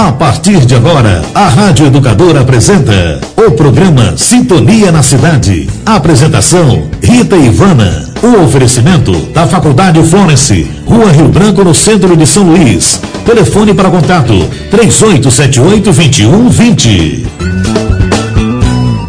A partir de agora, a Rádio Educadora apresenta o programa Sintonia na Cidade. Apresentação: Rita Ivana. O oferecimento da Faculdade Florence, Rua Rio Branco, no centro de São Luís. Telefone para contato: 3878-2120.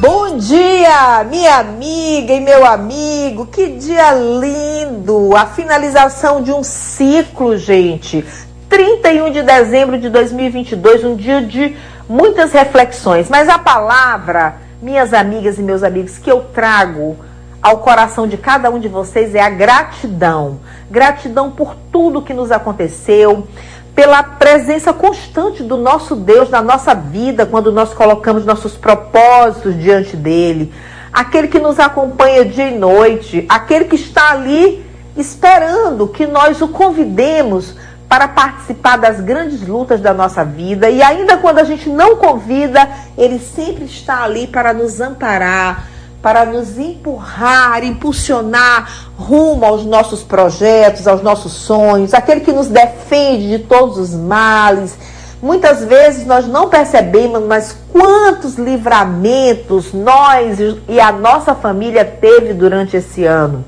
Bom dia, minha amiga e meu amigo. Que dia lindo! A finalização de um ciclo, gente 31 de dezembro de 2022, um dia de muitas reflexões. Mas a palavra, minhas amigas e meus amigos, que eu trago ao coração de cada um de vocês é a gratidão. Gratidão por tudo que nos aconteceu, pela presença constante do nosso Deus na nossa vida, quando nós colocamos nossos propósitos diante dele. Aquele que nos acompanha dia e noite, aquele que está ali esperando que nós o convidemos para participar das grandes lutas da nossa vida. E ainda quando a gente não convida, ele sempre está ali para nos amparar, para nos empurrar, impulsionar rumo aos nossos projetos, aos nossos sonhos, aquele que nos defende de todos os males. Muitas vezes nós não percebemos, mas quantos livramentos nós e a nossa família teve durante esse ano.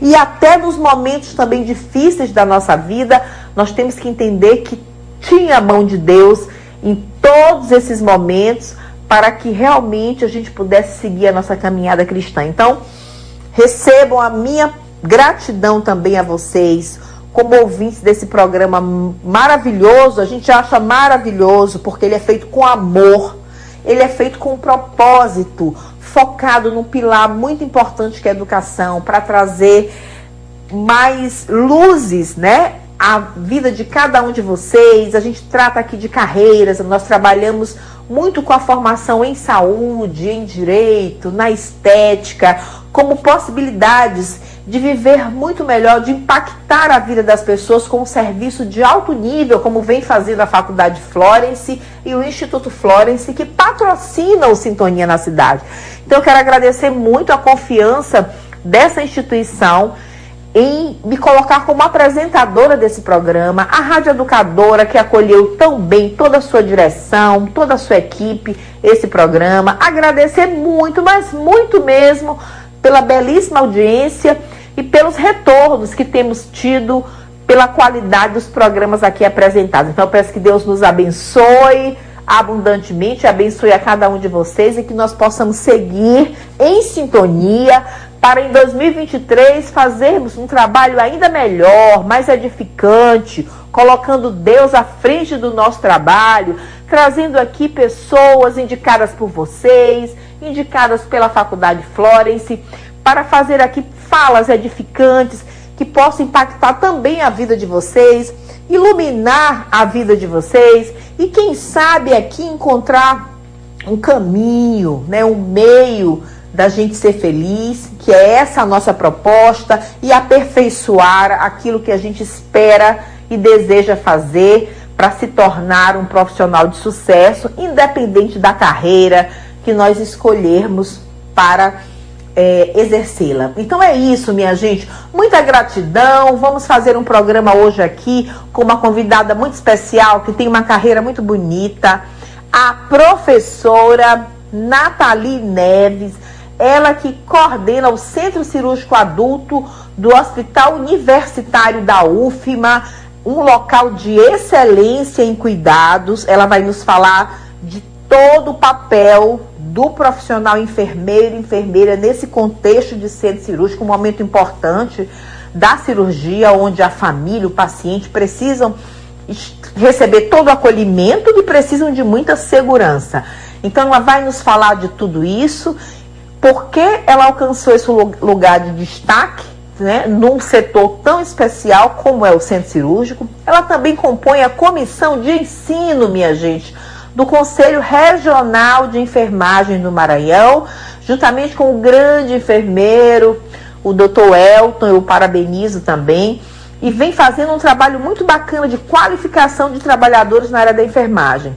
E até nos momentos também difíceis da nossa vida, nós temos que entender que tinha a mão de Deus em todos esses momentos para que realmente a gente pudesse seguir a nossa caminhada cristã. Então, recebam a minha gratidão também a vocês, como ouvintes desse programa maravilhoso. A gente acha maravilhoso porque ele é feito com amor, ele é feito com um propósito, focado num pilar muito importante que é a educação, para trazer mais luzes, né? A vida de cada um de vocês. A gente trata aqui de carreiras, nós trabalhamos muito com a formação em saúde, em direito, na estética, como possibilidades de viver muito melhor, de impactar a vida das pessoas com um serviço de alto nível, como vem fazendo a Faculdade Florence e o Instituto Florence, que patrocinam o Sintonia na cidade. Então, eu quero agradecer muito a confiança dessa instituição em me colocar como apresentadora desse programa, a Rádio Educadora, que acolheu tão bem toda a sua direção, toda a sua equipe, esse programa. Agradecer muito, mas muito mesmo, pela belíssima audiência e pelos retornos que temos tido pela qualidade dos programas aqui apresentados. Então, peço que Deus nos abençoe abundantemente, abençoe a cada um de vocês e que nós possamos seguir em sintonia para em 2023 fazermos um trabalho ainda melhor, mais edificante, colocando Deus à frente do nosso trabalho, trazendo aqui pessoas indicadas por vocês, indicadas pela Faculdade Florence, para fazer aqui falas edificantes que possam impactar também a vida de vocês, iluminar a vida de vocês e quem sabe aqui encontrar um caminho, né, um meio da gente ser feliz, que é essa a nossa proposta, e aperfeiçoar aquilo que a gente espera e deseja fazer para se tornar um profissional de sucesso, independente da carreira que nós escolhermos para é, exercê-la. Então é isso, minha gente. Muita gratidão. Vamos fazer um programa hoje aqui com uma convidada muito especial que tem uma carreira muito bonita, a professora Nathalie Neves ela que coordena o Centro Cirúrgico Adulto do Hospital Universitário da UFMA, um local de excelência em cuidados. Ela vai nos falar de todo o papel do profissional enfermeiro e enfermeira nesse contexto de centro cirúrgico, um momento importante da cirurgia, onde a família, o paciente precisam receber todo o acolhimento e precisam de muita segurança. Então, ela vai nos falar de tudo isso por que ela alcançou esse lugar de destaque né, num setor tão especial como é o centro cirúrgico. Ela também compõe a comissão de ensino, minha gente, do Conselho Regional de Enfermagem do Maranhão, juntamente com o grande enfermeiro, o Dr. Elton, eu parabenizo também, e vem fazendo um trabalho muito bacana de qualificação de trabalhadores na área da enfermagem.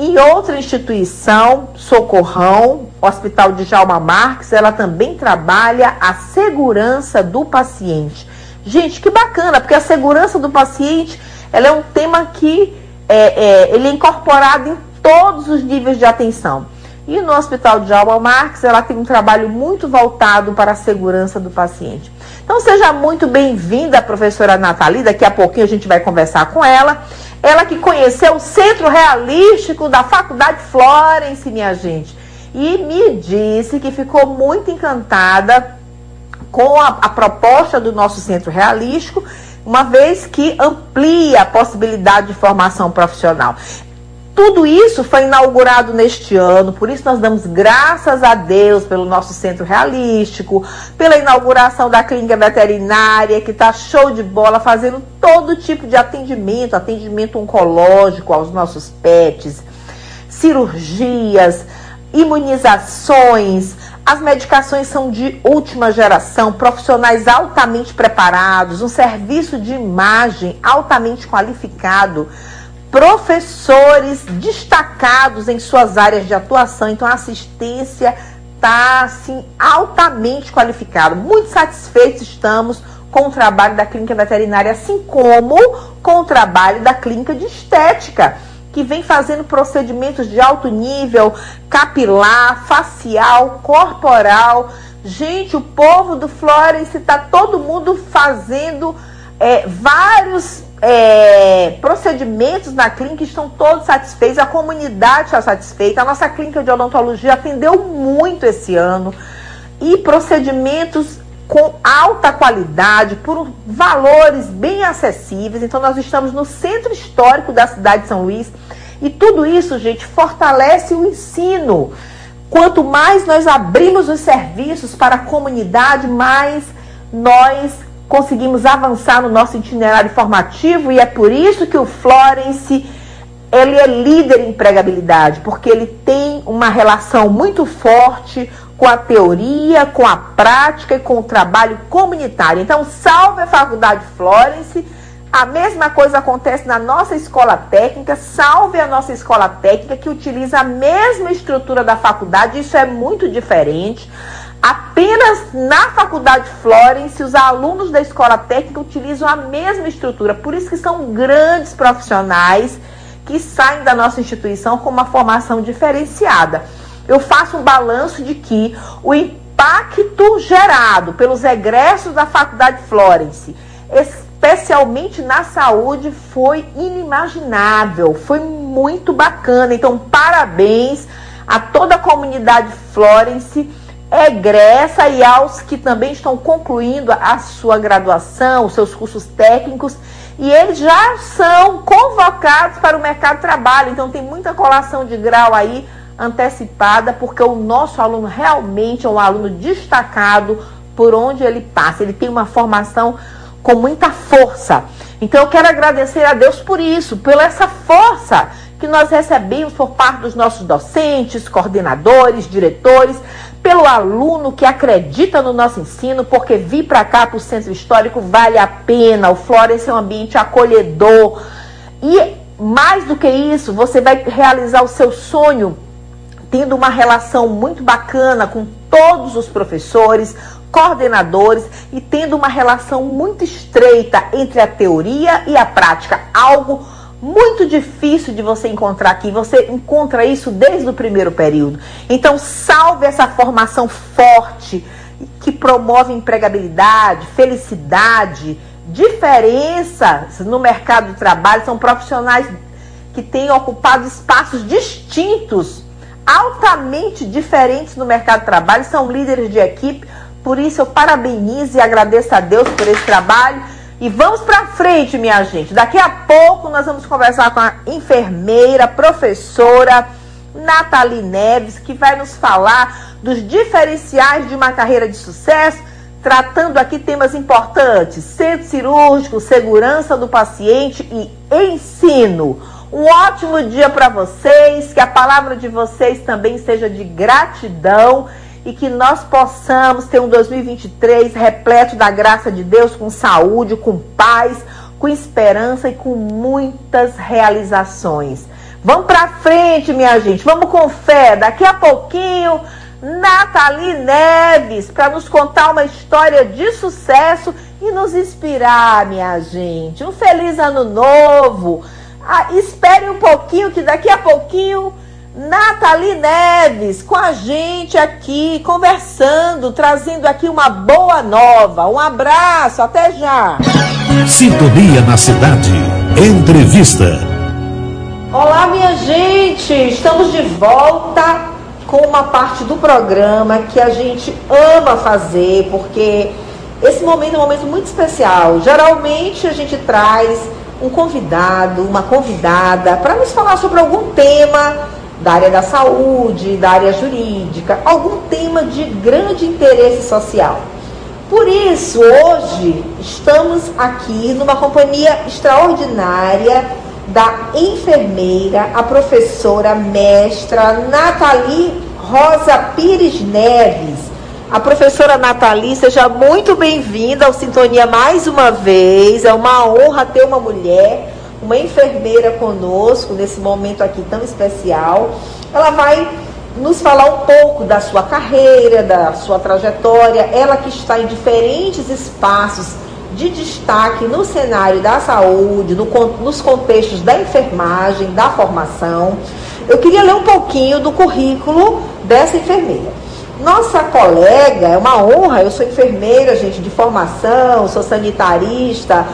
Em outra instituição, Socorrão, Hospital de Jalma Marques, ela também trabalha a segurança do paciente. Gente, que bacana, porque a segurança do paciente ela é um tema que é, é, ele é incorporado em todos os níveis de atenção. E no Hospital de Alba Marques, ela tem um trabalho muito voltado para a segurança do paciente. Então, seja muito bem-vinda, professora Nathalie. Daqui a pouquinho a gente vai conversar com ela. Ela que conheceu o Centro Realístico da Faculdade Florence, minha gente. E me disse que ficou muito encantada com a, a proposta do nosso Centro Realístico uma vez que amplia a possibilidade de formação profissional. Tudo isso foi inaugurado neste ano, por isso nós damos graças a Deus pelo nosso centro realístico, pela inauguração da clínica veterinária, que está show de bola, fazendo todo tipo de atendimento, atendimento oncológico aos nossos pets, cirurgias, imunizações. As medicações são de última geração, profissionais altamente preparados, um serviço de imagem altamente qualificado professores destacados em suas áreas de atuação. Então, a assistência está assim, altamente qualificada. Muito satisfeitos estamos com o trabalho da clínica veterinária, assim como com o trabalho da clínica de estética, que vem fazendo procedimentos de alto nível, capilar, facial, corporal. Gente, o povo do Florence está todo mundo fazendo é, vários é, procedimentos na clínica estão todos satisfeitos, a comunidade está satisfeita, a nossa clínica de odontologia atendeu muito esse ano e procedimentos com alta qualidade, por valores bem acessíveis. Então, nós estamos no centro histórico da cidade de São Luís e tudo isso, gente, fortalece o ensino. Quanto mais nós abrimos os serviços para a comunidade, mais nós conseguimos avançar no nosso itinerário formativo e é por isso que o Florence ele é líder em empregabilidade, porque ele tem uma relação muito forte com a teoria, com a prática e com o trabalho comunitário. Então, salve a Faculdade Florence. A mesma coisa acontece na nossa escola técnica, salve a nossa escola técnica que utiliza a mesma estrutura da faculdade, isso é muito diferente. Apenas na Faculdade Florence, os alunos da escola técnica utilizam a mesma estrutura. Por isso que são grandes profissionais que saem da nossa instituição com uma formação diferenciada. Eu faço um balanço de que o impacto gerado pelos egressos da Faculdade Florence, especialmente na saúde, foi inimaginável, foi muito bacana. Então, parabéns a toda a comunidade Florence egressa e aos que também estão concluindo a sua graduação, os seus cursos técnicos, e eles já são convocados para o mercado de trabalho. Então tem muita colação de grau aí antecipada, porque o nosso aluno realmente é um aluno destacado por onde ele passa. Ele tem uma formação com muita força. Então eu quero agradecer a Deus por isso, pela essa força que nós recebemos por parte dos nossos docentes, coordenadores, diretores, pelo aluno que acredita no nosso ensino, porque vir para cá, para o centro histórico, vale a pena. O Florence é um ambiente acolhedor. E mais do que isso, você vai realizar o seu sonho tendo uma relação muito bacana com todos os professores, coordenadores e tendo uma relação muito estreita entre a teoria e a prática, algo muito difícil de você encontrar aqui. Você encontra isso desde o primeiro período. Então, salve essa formação forte que promove empregabilidade, felicidade, diferenças no mercado de trabalho. São profissionais que têm ocupado espaços distintos, altamente diferentes no mercado de trabalho, são líderes de equipe. Por isso, eu parabenizo e agradeço a Deus por esse trabalho e vamos para frente, minha gente. Daqui a pouco nós vamos conversar com a enfermeira, professora Nathalie Neves, que vai nos falar dos diferenciais de uma carreira de sucesso, tratando aqui temas importantes: centro cirúrgico, segurança do paciente e ensino. Um ótimo dia para vocês, que a palavra de vocês também seja de gratidão e que nós possamos ter um 2023 repleto da graça de Deus, com saúde, com paz, com esperança e com muitas realizações. Vamos para frente, minha gente. Vamos com fé. Daqui a pouquinho, Nathalie Neves para nos contar uma história de sucesso e nos inspirar, minha gente. Um feliz ano novo. Ah, espere um pouquinho, que daqui a pouquinho Nathalie Neves com a gente aqui, conversando, trazendo aqui uma boa nova. Um abraço, até já. Sintonia na cidade. Entrevista. Olá, minha gente. Estamos de volta com uma parte do programa que a gente ama fazer, porque esse momento é um momento muito especial. Geralmente a gente traz um convidado, uma convidada, para nos falar sobre algum tema da área da saúde, da área jurídica, algum tema de grande interesse social. Por isso, hoje estamos aqui numa companhia extraordinária da enfermeira, a professora mestra Nathalie Rosa Pires Neves. A professora Nathalie, seja muito bem-vinda ao Sintonia mais uma vez. É uma honra ter uma mulher uma enfermeira conosco nesse momento aqui tão especial. Ela vai nos falar um pouco da sua carreira, da sua trajetória. Ela que está em diferentes espaços de destaque no cenário da saúde, no, nos contextos da enfermagem, da formação. Eu queria ler um pouquinho do currículo dessa enfermeira. Nossa colega, é uma honra, eu sou enfermeira, gente, de formação, sou sanitarista,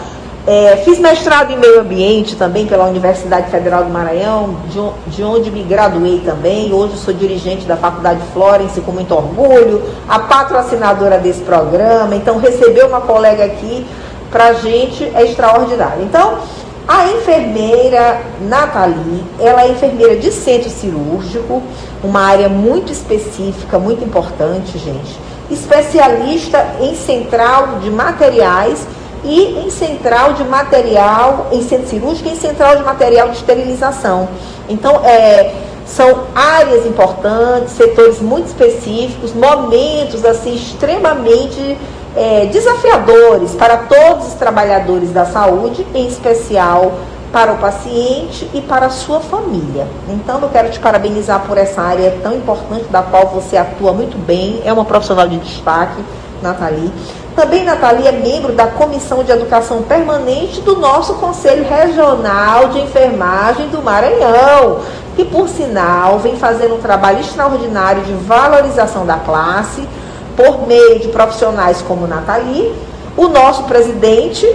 é, fiz mestrado em meio ambiente também pela Universidade Federal do Maranhão, de, de, onde me graduei também. Hoje sou dirigente da Faculdade Florence com muito orgulho, a patrocinadora desse programa. Então, receber uma colega aqui para a gente é extraordinário. Então, a enfermeira Nathalie, ela é enfermeira de centro cirúrgico, uma área muito específica, muito importante, gente. Especialista em central de materiais e em central de material, em centro cirúrgico e em central de material de esterilização. Então, é, são áreas importantes, setores muito específicos, momentos assim extremamente é, desafiadores para todos os trabalhadores da saúde, em especial para o paciente e para a sua família. Então, eu quero te parabenizar por essa área tão importante da qual você atua muito bem, é uma profissional de destaque, Nathalie. Também Nathalie é membro da Comissão de Educação Permanente do nosso Conselho Regional de Enfermagem do Maranhão, que, por sinal, vem fazendo um trabalho extraordinário de valorização da classe por meio de profissionais como Nathalie, o nosso presidente,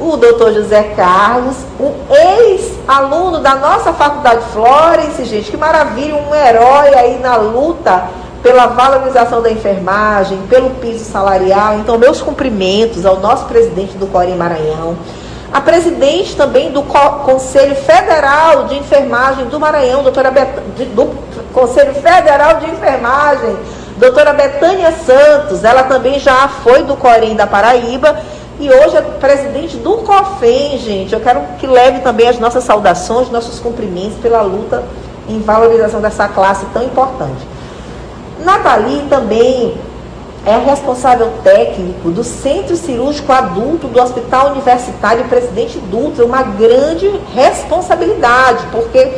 o doutor José Carlos, um ex-aluno da nossa faculdade Florence, gente, que maravilha, um herói aí na luta pela valorização da enfermagem, pelo piso salarial. Então, meus cumprimentos ao nosso presidente do Corém Maranhão, a presidente também do Conselho Federal de Enfermagem do Maranhão, doutora Bet... do Conselho Federal de Enfermagem, doutora Betânia Santos, ela também já foi do Corém da Paraíba e hoje é presidente do COFEM, gente. Eu quero que leve também as nossas saudações, nossos cumprimentos pela luta em valorização dessa classe tão importante. Nathalie também é responsável técnico do Centro Cirúrgico Adulto do Hospital Universitário Presidente Dutra, uma grande responsabilidade, porque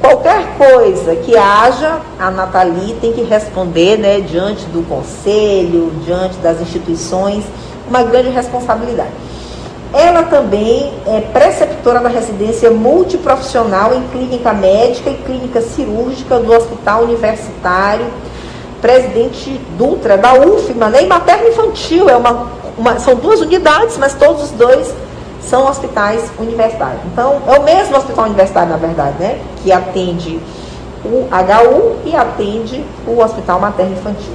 qualquer coisa que haja, a Nathalie tem que responder né, diante do conselho, diante das instituições, uma grande responsabilidade. Ela também é preceptora da residência multiprofissional em clínica médica e clínica cirúrgica do Hospital Universitário presidente Dutra, da UFMA, e materno infantil, é uma, uma, são duas unidades, mas todos os dois são hospitais universitários. Então, é o mesmo hospital universitário, na verdade, né? que atende o HU e atende o Hospital Materno Infantil.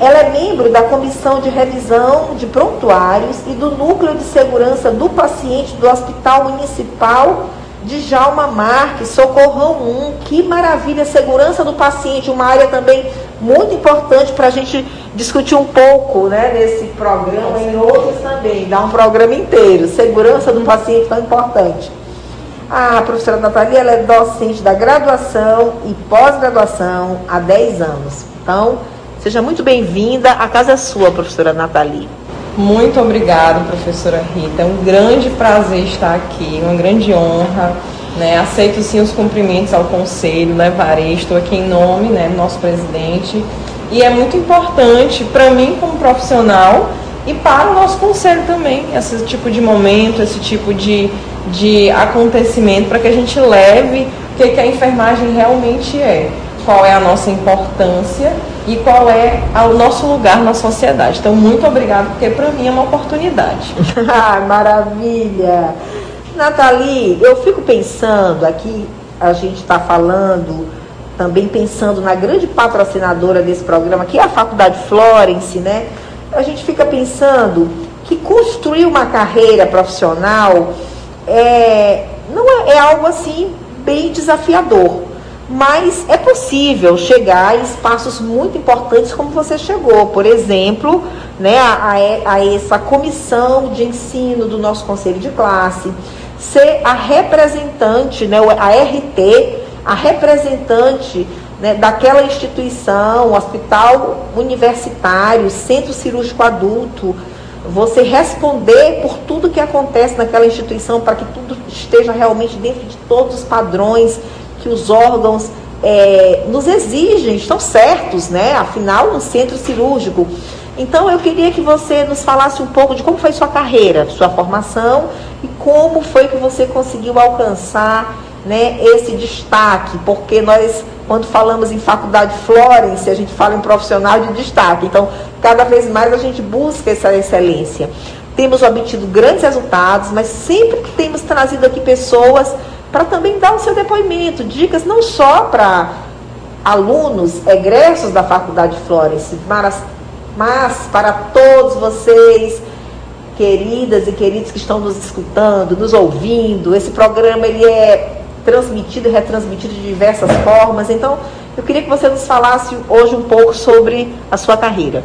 ela é membro da Comissão de Revisão de Prontuários e do Núcleo de Segurança do Paciente do Hospital Municipal de Jalma Marques, Socorrão 1. Que maravilha, segurança do paciente, uma área também muito importante para a gente discutir um pouco né, nesse programa e outros também, dar um programa inteiro. Segurança do paciente tão importante. A professora Natalia ela é docente da graduação e pós-graduação há 10 anos. Então, seja muito bem-vinda. A casa é sua, professora Natalia. Muito obrigada, professora Rita. É um grande prazer estar aqui, uma grande honra. Né? Aceito sim os cumprimentos ao conselho, levarei, estou aqui em nome né, do nosso presidente. E é muito importante para mim como profissional e para o nosso conselho também, esse tipo de momento, esse tipo de de acontecimento para que a gente leve o que, que a enfermagem realmente é, qual é a nossa importância e qual é o nosso lugar na sociedade. Então, muito obrigada, porque para mim é uma oportunidade. ah, maravilha! Nathalie, eu fico pensando aqui, a gente está falando, também pensando na grande patrocinadora desse programa, que é a Faculdade Florence, né? A gente fica pensando que construir uma carreira profissional é, não é, é algo assim bem desafiador, mas é possível chegar a espaços muito importantes como você chegou. Por exemplo, né, a, a, a essa comissão de ensino do nosso conselho de classe, ser a representante, né, a RT, a representante né, daquela instituição, hospital universitário, centro cirúrgico adulto, você responder por tudo que acontece naquela instituição para que tudo esteja realmente dentro de todos os padrões que os órgãos é, nos exigem, estão certos, né? Afinal, no centro cirúrgico. Então, eu queria que você nos falasse um pouco de como foi sua carreira, sua formação e como foi que você conseguiu alcançar né, esse destaque, porque nós, quando falamos em faculdade Florence, a gente fala em profissional de destaque. Então, cada vez mais a gente busca essa excelência. Temos obtido grandes resultados, mas sempre que temos trazido aqui pessoas para também dar o seu depoimento, dicas não só para alunos egressos da Faculdade Florence, mas, mas para todos vocês, queridas e queridos que estão nos escutando, nos ouvindo. Esse programa ele é transmitido e retransmitido de diversas formas. Então, eu queria que você nos falasse hoje um pouco sobre a sua carreira.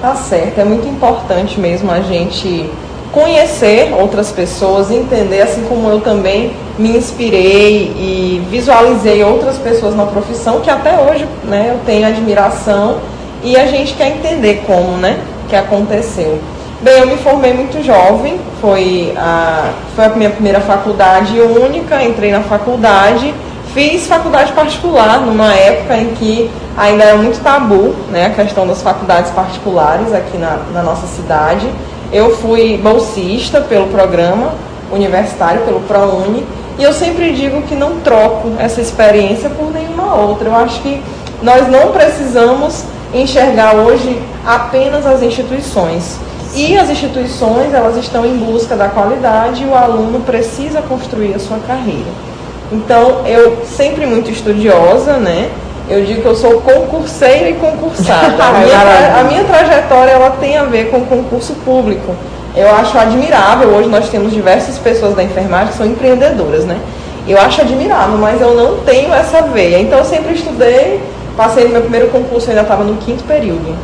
Tá certo, é muito importante mesmo a gente conhecer outras pessoas, entender, assim como eu também me inspirei e visualizei outras pessoas na profissão que até hoje né, eu tenho admiração e a gente quer entender como né, que aconteceu. Bem, eu me formei muito jovem, foi a, foi a minha primeira faculdade única, entrei na faculdade, fiz faculdade particular numa época em que ainda era muito tabu né, a questão das faculdades particulares aqui na, na nossa cidade. Eu fui bolsista pelo programa universitário, pelo ProUni, e eu sempre digo que não troco essa experiência por nenhuma outra. Eu acho que nós não precisamos enxergar hoje apenas as instituições. E as instituições, elas estão em busca da qualidade e o aluno precisa construir a sua carreira. Então, eu sempre muito estudiosa, né? Eu digo que eu sou concurseira e concursada. A minha, a minha trajetória ela tem a ver com concurso público. Eu acho admirável. Hoje nós temos diversas pessoas da enfermagem que são empreendedoras, né? Eu acho admirável, mas eu não tenho essa veia. Então eu sempre estudei, passei no meu primeiro concurso, eu ainda estava no quinto período.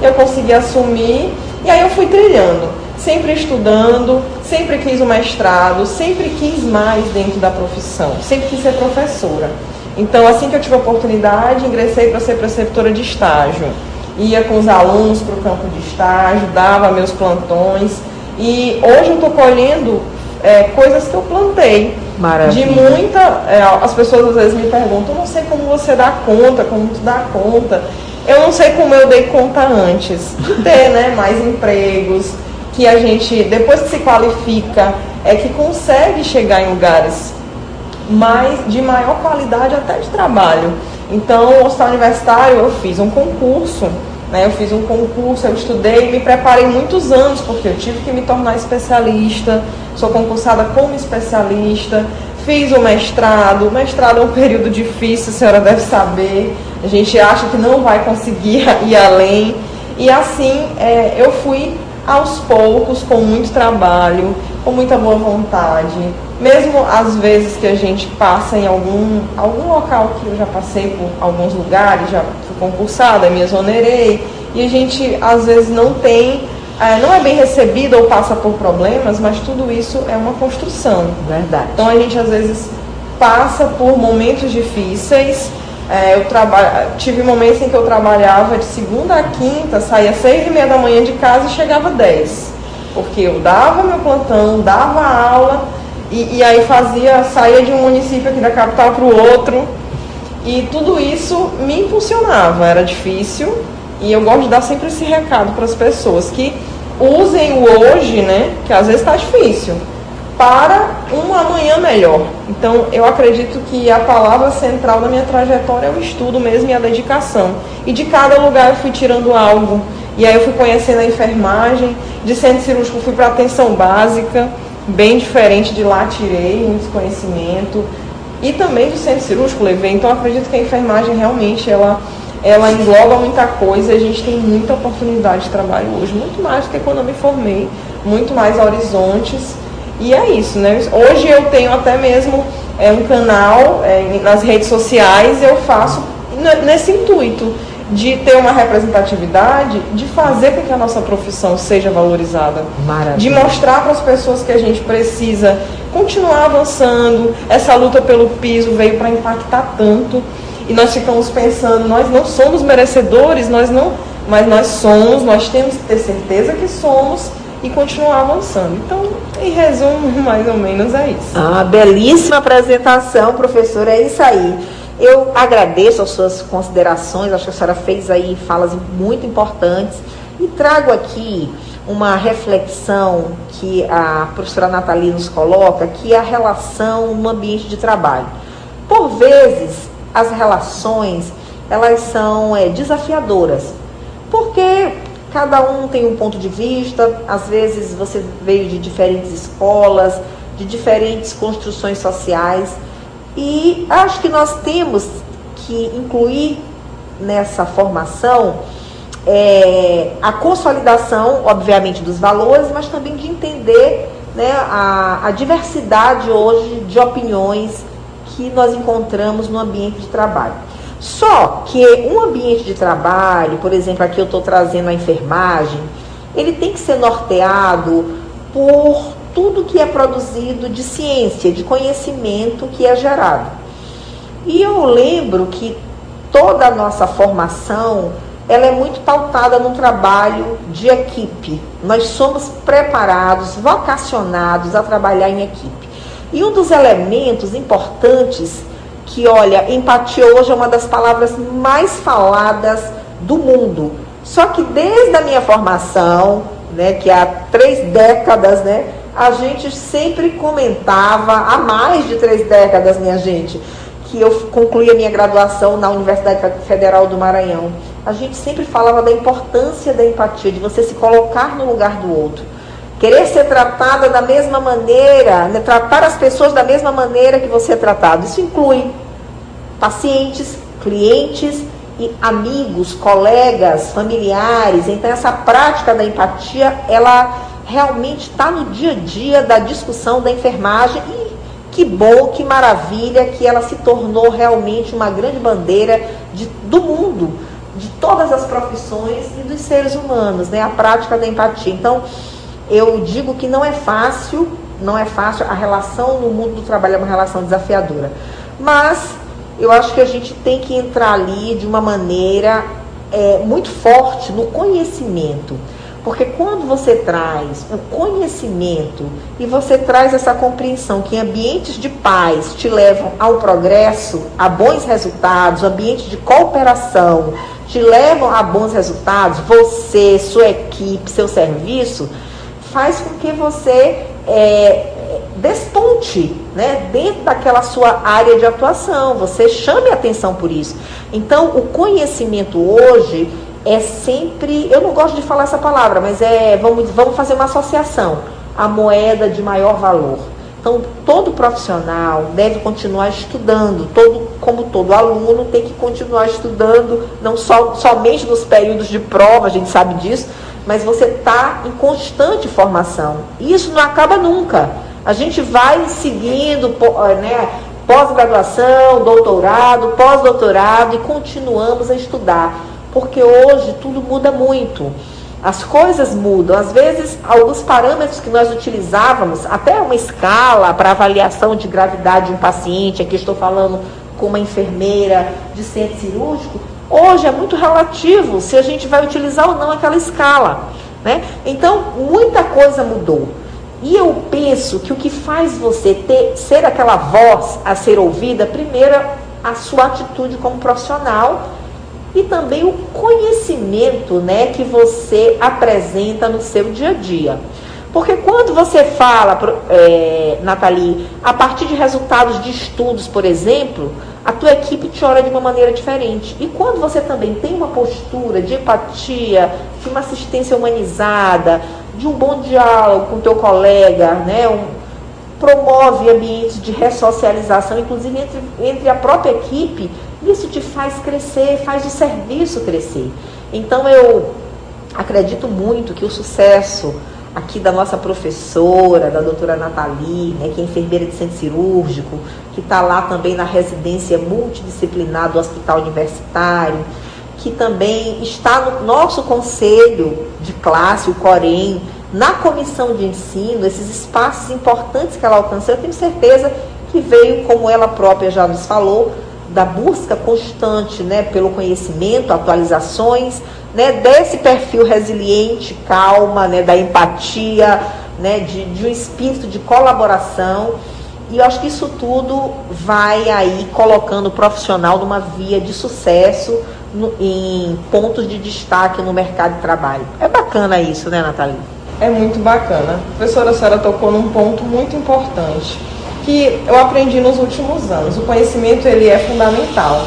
Eu consegui assumir e aí eu fui trilhando, sempre estudando, sempre quis o mestrado, sempre quis mais dentro da profissão, sempre quis ser professora. Então, assim que eu tive a oportunidade, ingressei para ser preceptora de estágio. Ia com os alunos para o campo de estágio, dava meus plantões. E hoje eu estou colhendo é, coisas que eu plantei. Maravilha. De muita. É, as pessoas às vezes me perguntam, não sei como você dá conta, como tu dá conta. Eu não sei como eu dei conta antes de ter né, mais empregos, que a gente, depois que se qualifica, é que consegue chegar em lugares mais, de maior qualidade até de trabalho. Então, o Hospital Universitário, eu fiz um concurso, né, eu fiz um concurso, eu estudei, me preparei muitos anos, porque eu tive que me tornar especialista, sou concursada como especialista, fiz o mestrado, o mestrado é um período difícil, a senhora deve saber, a gente acha que não vai conseguir ir além, e assim é, eu fui aos poucos, com muito trabalho, com muita boa vontade, mesmo às vezes que a gente passa em algum, algum local que eu já passei por alguns lugares, já fui concursada, me exonerei, e a gente às vezes não tem, é, não é bem recebido ou passa por problemas, mas tudo isso é uma construção. Verdade. Então a gente às vezes passa por momentos difíceis. É, eu trabalho, tive momentos em que eu trabalhava de segunda a quinta, saía seis e meia da manhã de casa e chegava dez. Porque eu dava meu plantão, dava aula, e, e aí fazia, saía de um município aqui da capital para o outro. E tudo isso me impulsionava, era difícil. E eu gosto de dar sempre esse recado para as pessoas que usem o hoje, né? Que às vezes está difícil. Para um amanhã melhor. Então, eu acredito que a palavra central da minha trajetória é o estudo mesmo e a dedicação. E de cada lugar eu fui tirando algo. E aí eu fui conhecendo a enfermagem, de centro cirúrgico fui para atenção básica, bem diferente de lá tirei muito conhecimento. E também do centro cirúrgico levei. Então, acredito que a enfermagem realmente ela ela engloba muita coisa, a gente tem muita oportunidade de trabalho hoje, muito mais do que quando eu me formei, muito mais horizontes e é isso, né? Hoje eu tenho até mesmo é, um canal é, nas redes sociais, eu faço nesse intuito de ter uma representatividade, de fazer com que a nossa profissão seja valorizada. Maravilha. De mostrar para as pessoas que a gente precisa continuar avançando. Essa luta pelo piso veio para impactar tanto. E nós ficamos pensando, nós não somos merecedores, nós não, mas nós somos, nós temos que ter certeza que somos e continuar avançando. Então, em resumo, mais ou menos é isso. Ah, belíssima apresentação, professora, é isso aí. Eu agradeço as suas considerações, acho que a senhora fez aí falas muito importantes e trago aqui uma reflexão que a professora Nathalie nos coloca, que é a relação no ambiente de trabalho. Por vezes, as relações, elas são é, desafiadoras, porque Cada um tem um ponto de vista, às vezes você veio de diferentes escolas, de diferentes construções sociais, e acho que nós temos que incluir nessa formação é, a consolidação, obviamente, dos valores, mas também de entender né, a, a diversidade hoje de opiniões que nós encontramos no ambiente de trabalho. Só que um ambiente de trabalho, por exemplo, aqui eu estou trazendo a enfermagem, ele tem que ser norteado por tudo que é produzido de ciência, de conhecimento que é gerado. E eu lembro que toda a nossa formação ela é muito pautada no trabalho de equipe. Nós somos preparados, vocacionados a trabalhar em equipe. E um dos elementos importantes que, olha, empatia hoje é uma das palavras mais faladas do mundo. Só que desde a minha formação, né, que há três décadas, né, a gente sempre comentava, há mais de três décadas, minha gente, que eu concluí a minha graduação na Universidade Federal do Maranhão. A gente sempre falava da importância da empatia, de você se colocar no lugar do outro. Querer ser tratada da mesma maneira, né? tratar as pessoas da mesma maneira que você é tratado. Isso inclui pacientes, clientes e amigos, colegas, familiares. Então essa prática da empatia, ela realmente está no dia a dia da discussão da enfermagem e que bom, que maravilha que ela se tornou realmente uma grande bandeira de, do mundo, de todas as profissões e dos seres humanos, né? A prática da empatia. Então, eu digo que não é fácil, não é fácil, a relação no mundo do trabalho é uma relação desafiadora. Mas eu acho que a gente tem que entrar ali de uma maneira é, muito forte no conhecimento. Porque quando você traz o conhecimento e você traz essa compreensão que ambientes de paz te levam ao progresso, a bons resultados, ambientes de cooperação te levam a bons resultados, você, sua equipe, seu serviço, faz com que você é, desponte né, dentro daquela sua área de atuação, você chame atenção por isso. Então, o conhecimento hoje é sempre, eu não gosto de falar essa palavra, mas é, vamos, vamos fazer uma associação, a moeda de maior valor. Então, todo profissional deve continuar estudando, todo, como todo aluno tem que continuar estudando, não só, somente nos períodos de prova, a gente sabe disso, mas você está em constante formação. E isso não acaba nunca. A gente vai seguindo né, pós-graduação, doutorado, pós-doutorado e continuamos a estudar. Porque hoje tudo muda muito. As coisas mudam. Às vezes, alguns parâmetros que nós utilizávamos, até uma escala para avaliação de gravidade de um paciente, aqui estou falando com uma enfermeira de centro cirúrgico, Hoje é muito relativo se a gente vai utilizar ou não aquela escala. Né? Então, muita coisa mudou. E eu penso que o que faz você ter, ser aquela voz a ser ouvida, primeiro, a sua atitude como profissional e também o conhecimento né, que você apresenta no seu dia a dia. Porque quando você fala, é, Nathalie, a partir de resultados de estudos, por exemplo, a tua equipe te olha de uma maneira diferente. E quando você também tem uma postura de empatia, de uma assistência humanizada, de um bom diálogo com o teu colega, né? Um, promove ambientes de ressocialização, inclusive entre, entre a própria equipe, isso te faz crescer, faz o serviço crescer. Então eu acredito muito que o sucesso aqui da nossa professora, da doutora Nathalie, né, que é enfermeira de centro cirúrgico, que está lá também na residência multidisciplinar do Hospital Universitário, que também está no nosso conselho de classe, o COREM, na comissão de ensino, esses espaços importantes que ela alcançou, eu tenho certeza que veio, como ela própria já nos falou, da busca constante né, pelo conhecimento, atualizações, né, desse perfil resiliente, calma, né, da empatia, né, de, de um espírito de colaboração. E eu acho que isso tudo vai aí colocando o profissional numa via de sucesso no, em pontos de destaque no mercado de trabalho. É bacana isso, né, Nathalie? É muito bacana. A professora Sara tocou num ponto muito importante que eu aprendi nos últimos anos. O conhecimento ele é fundamental.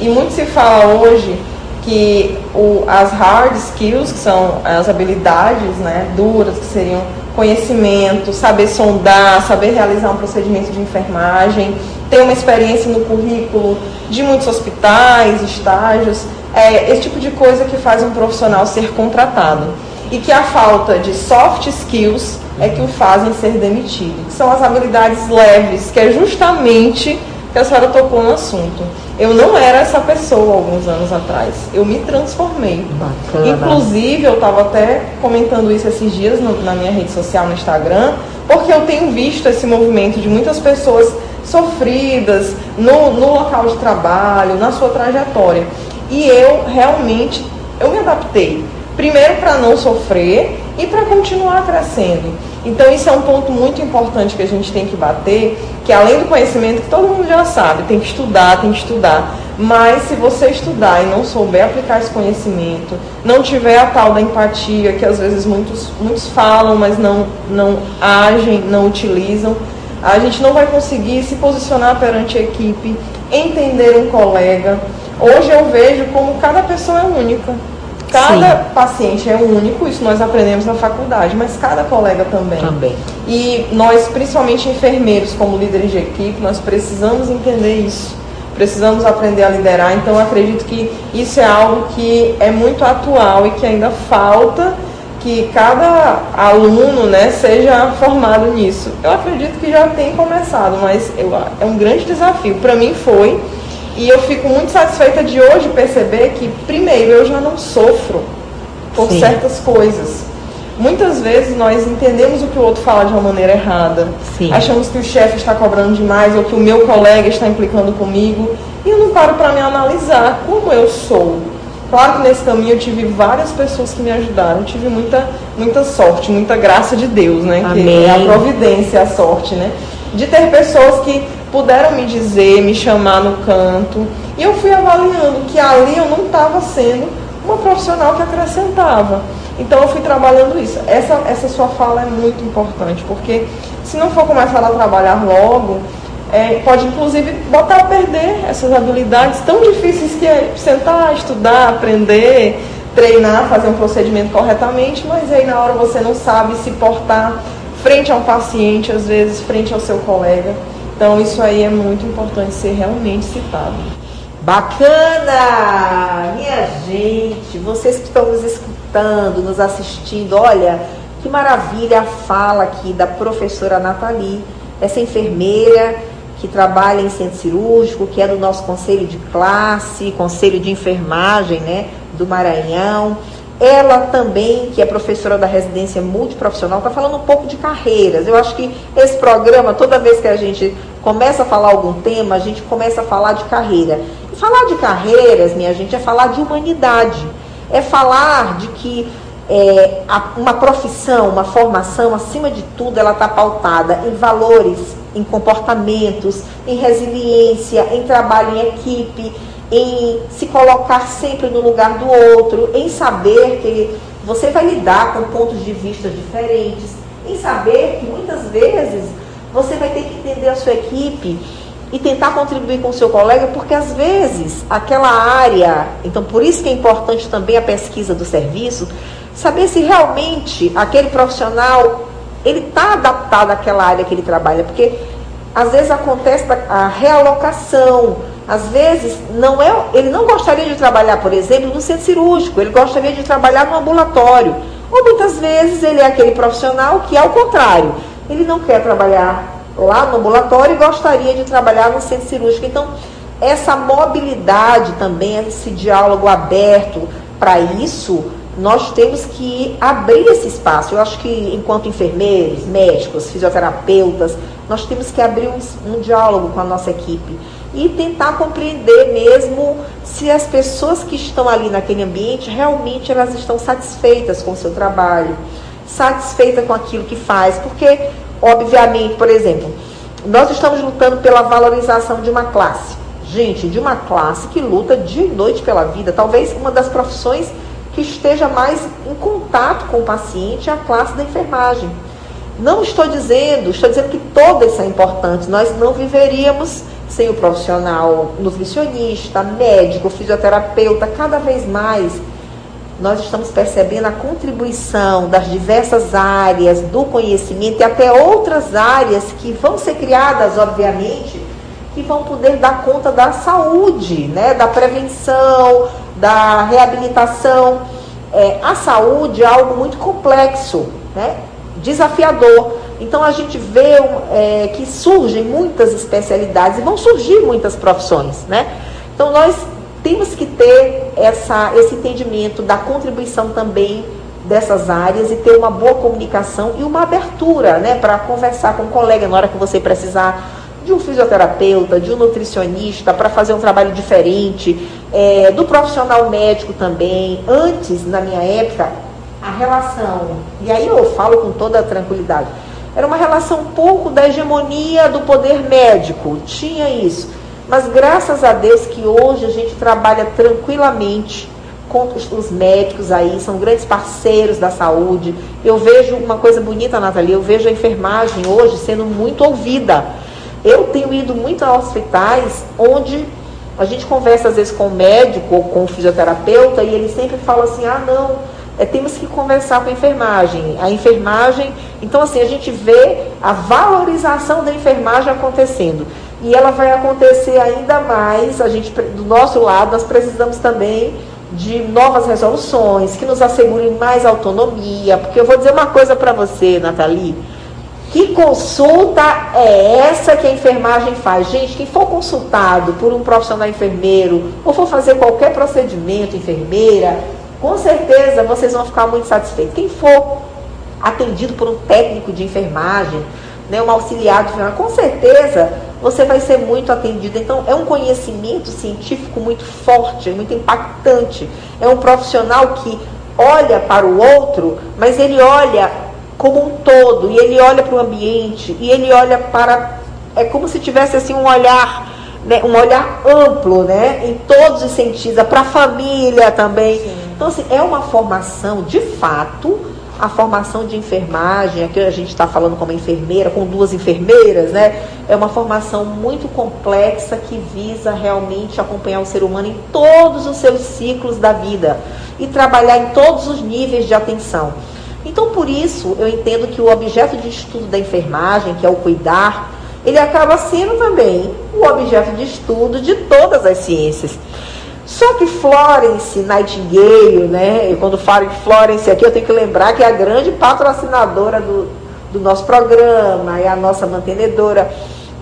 E muito se fala hoje que o, as hard skills, que são as habilidades né, duras, que seriam conhecimento, saber sondar, saber realizar um procedimento de enfermagem, ter uma experiência no currículo de muitos hospitais, estágios, é esse tipo de coisa que faz um profissional ser contratado. E que a falta de soft skills é que o fazem ser demitido, que são as habilidades leves, que é justamente que a senhora tocou no assunto. Eu não era essa pessoa alguns anos atrás. Eu me transformei. Bacana. Inclusive, eu estava até comentando isso esses dias no, na minha rede social, no Instagram, porque eu tenho visto esse movimento de muitas pessoas sofridas no, no local de trabalho, na sua trajetória. E eu realmente, eu me adaptei. Primeiro para não sofrer e para continuar crescendo. Então isso é um ponto muito importante que a gente tem que bater, que além do conhecimento que todo mundo já sabe, tem que estudar, tem que estudar. Mas se você estudar e não souber aplicar esse conhecimento, não tiver a tal da empatia, que às vezes muitos, muitos falam, mas não, não agem, não utilizam, a gente não vai conseguir se posicionar perante a equipe, entender um colega. Hoje eu vejo como cada pessoa é única. Cada Sim. paciente é único, isso nós aprendemos na faculdade, mas cada colega também. Também. E nós, principalmente enfermeiros, como líderes de equipe, nós precisamos entender isso. Precisamos aprender a liderar, então acredito que isso é algo que é muito atual e que ainda falta que cada aluno né, seja formado nisso. Eu acredito que já tem começado, mas eu, é um grande desafio. Para mim foi, e eu fico muito satisfeita de hoje perceber que, primeiro, eu já não sofro por Sim. certas coisas. Muitas vezes nós entendemos o que o outro fala de uma maneira errada. Sim. Achamos que o chefe está cobrando demais ou que o meu colega está implicando comigo. E eu não paro para me analisar como eu sou. Claro que nesse caminho eu tive várias pessoas que me ajudaram. Eu tive muita, muita sorte, muita graça de Deus, né? Amém. Que é a providência, a sorte, né? De ter pessoas que puderam me dizer, me chamar no canto. E eu fui avaliando que ali eu não estava sendo uma profissional que acrescentava. Então eu fui trabalhando isso. Essa, essa sua fala é muito importante, porque se não for começar a trabalhar logo, é, pode inclusive botar a perder essas habilidades tão difíceis que é sentar, estudar, aprender, treinar, fazer um procedimento corretamente, mas aí na hora você não sabe se portar frente a um paciente, às vezes frente ao seu colega. Então isso aí é muito importante ser realmente citado. Bacana! Minha gente, vocês que estão nos escutando, nos assistindo, olha que maravilha a fala aqui da professora Nathalie, essa enfermeira que trabalha em centro cirúrgico, que é do nosso conselho de classe, conselho de enfermagem, né, do Maranhão. Ela também, que é professora da residência multiprofissional, está falando um pouco de carreiras. Eu acho que esse programa, toda vez que a gente começa a falar algum tema, a gente começa a falar de carreira. E falar de carreiras, minha gente, é falar de humanidade. É falar de que é, uma profissão, uma formação, acima de tudo, ela está pautada em valores, em comportamentos, em resiliência, em trabalho em equipe, em se colocar sempre no lugar do outro, em saber que você vai lidar com pontos de vista diferentes, em saber que muitas vezes você vai ter que entender a sua equipe e tentar contribuir com o seu colega, porque às vezes aquela área, então por isso que é importante também a pesquisa do serviço, saber se realmente aquele profissional ele está adaptado àquela área que ele trabalha, porque às vezes acontece a realocação, às vezes não é, ele não gostaria de trabalhar, por exemplo, no centro cirúrgico, ele gostaria de trabalhar no ambulatório. Ou muitas vezes ele é aquele profissional que, ao contrário, ele não quer trabalhar lá no ambulatório e gostaria de trabalhar no centro cirúrgico. Então, essa mobilidade também, esse diálogo aberto para isso, nós temos que abrir esse espaço. Eu acho que, enquanto enfermeiros, médicos, fisioterapeutas, nós temos que abrir um, um diálogo com a nossa equipe e tentar compreender mesmo se as pessoas que estão ali naquele ambiente realmente elas estão satisfeitas com o seu trabalho, satisfeitas com aquilo que faz, porque obviamente, por exemplo, nós estamos lutando pela valorização de uma classe. Gente, de uma classe que luta dia e noite pela vida, talvez uma das profissões que esteja mais em contato com o paciente é a classe da enfermagem. Não estou dizendo, estou dizendo que todas são importantes. Nós não viveríamos sem o profissional nutricionista, médico, fisioterapeuta, cada vez mais nós estamos percebendo a contribuição das diversas áreas do conhecimento e até outras áreas que vão ser criadas, obviamente, que vão poder dar conta da saúde, né, da prevenção, da reabilitação. É, a saúde é algo muito complexo, né, desafiador. Então a gente vê é, que surgem muitas especialidades e vão surgir muitas profissões, né? Então nós temos que ter essa, esse entendimento da contribuição também dessas áreas e ter uma boa comunicação e uma abertura, né, para conversar com o um colega na hora que você precisar de um fisioterapeuta, de um nutricionista, para fazer um trabalho diferente, é, do profissional médico também. Antes, na minha época, a relação, e aí eu falo com toda tranquilidade, era uma relação um pouco da hegemonia do poder médico, tinha isso. Mas graças a Deus que hoje a gente trabalha tranquilamente com os médicos aí, são grandes parceiros da saúde. Eu vejo uma coisa bonita, Nathalie, eu vejo a enfermagem hoje sendo muito ouvida. Eu tenho ido muito a hospitais onde a gente conversa às vezes com o médico ou com o fisioterapeuta e ele sempre fala assim: ah, não, é, temos que conversar com a enfermagem. A enfermagem, então assim, a gente vê a valorização da enfermagem acontecendo. E ela vai acontecer ainda mais, a gente, do nosso lado, nós precisamos também de novas resoluções, que nos assegurem mais autonomia, porque eu vou dizer uma coisa para você, Nathalie, que consulta é essa que a enfermagem faz? Gente, quem for consultado por um profissional enfermeiro, ou for fazer qualquer procedimento, enfermeira, com certeza vocês vão ficar muito satisfeitos. Quem for atendido por um técnico de enfermagem, né, um auxiliar de enfermagem, com certeza você vai ser muito atendido. Então, é um conhecimento científico muito forte, muito impactante. É um profissional que olha para o outro, mas ele olha como um todo, e ele olha para o ambiente, e ele olha para. É como se tivesse assim um olhar né, um olhar amplo, né, em todos os sentidos, para a família também. Sim. Então, assim, é uma formação, de fato, a formação de enfermagem, aqui a gente está falando como enfermeira, com duas enfermeiras, né? É uma formação muito complexa que visa realmente acompanhar o ser humano em todos os seus ciclos da vida e trabalhar em todos os níveis de atenção. Então, por isso, eu entendo que o objeto de estudo da enfermagem, que é o cuidar, ele acaba sendo também o objeto de estudo de todas as ciências. Só que Florence Nightingale, né? E quando falo em Florence aqui, eu tenho que lembrar que é a grande patrocinadora do, do nosso programa, é a nossa mantenedora,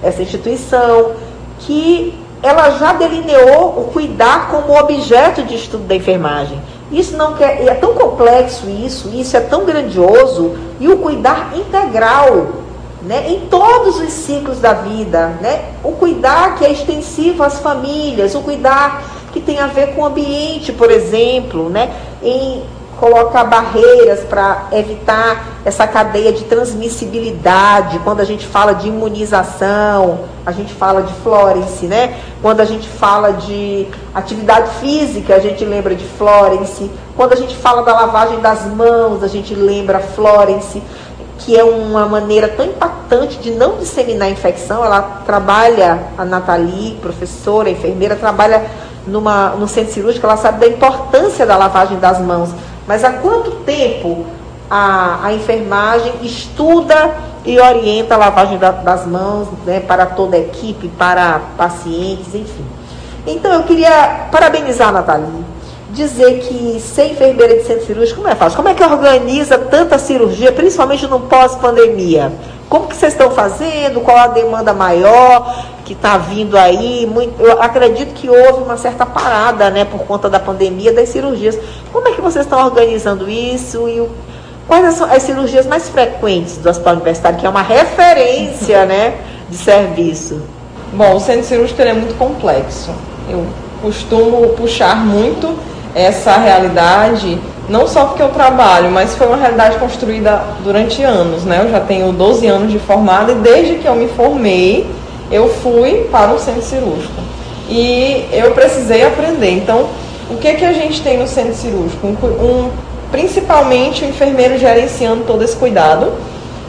essa instituição, que ela já delineou o cuidar como objeto de estudo da enfermagem. Isso não quer, é tão complexo isso, isso é tão grandioso, e o cuidar integral né, em todos os ciclos da vida, né? O cuidar que é extensivo às famílias, o cuidar tem a ver com o ambiente, por exemplo, né? Em colocar barreiras para evitar essa cadeia de transmissibilidade. Quando a gente fala de imunização, a gente fala de Florence, né? Quando a gente fala de atividade física, a gente lembra de Florence. Quando a gente fala da lavagem das mãos, a gente lembra Florence. que é uma maneira tão impactante de não disseminar a infecção. Ela trabalha, a Nathalie, professora, enfermeira, trabalha numa, no centro cirúrgico, ela sabe da importância da lavagem das mãos. Mas há quanto tempo a, a enfermagem estuda e orienta a lavagem da, das mãos né, para toda a equipe, para pacientes, enfim. Então eu queria parabenizar a Nathalie dizer que ser enfermeira de centro cirúrgico não é fácil. Como é que organiza tanta cirurgia, principalmente no pós-pandemia? Como que vocês estão fazendo? Qual a demanda maior que está vindo aí? Muito, eu acredito que houve uma certa parada, né, por conta da pandemia das cirurgias. Como é que vocês estão organizando isso e o, quais são as cirurgias mais frequentes do hospital universitário, que é uma referência, né, de serviço? Bom, o centro cirúrgico é muito complexo. Eu costumo puxar muito essa realidade, não só porque eu trabalho, mas foi uma realidade construída durante anos, né? Eu já tenho 12 anos de formada e desde que eu me formei, eu fui para o centro cirúrgico. E eu precisei aprender. Então, o que que a gente tem no centro cirúrgico? Um, um, principalmente o enfermeiro gerenciando todo esse cuidado.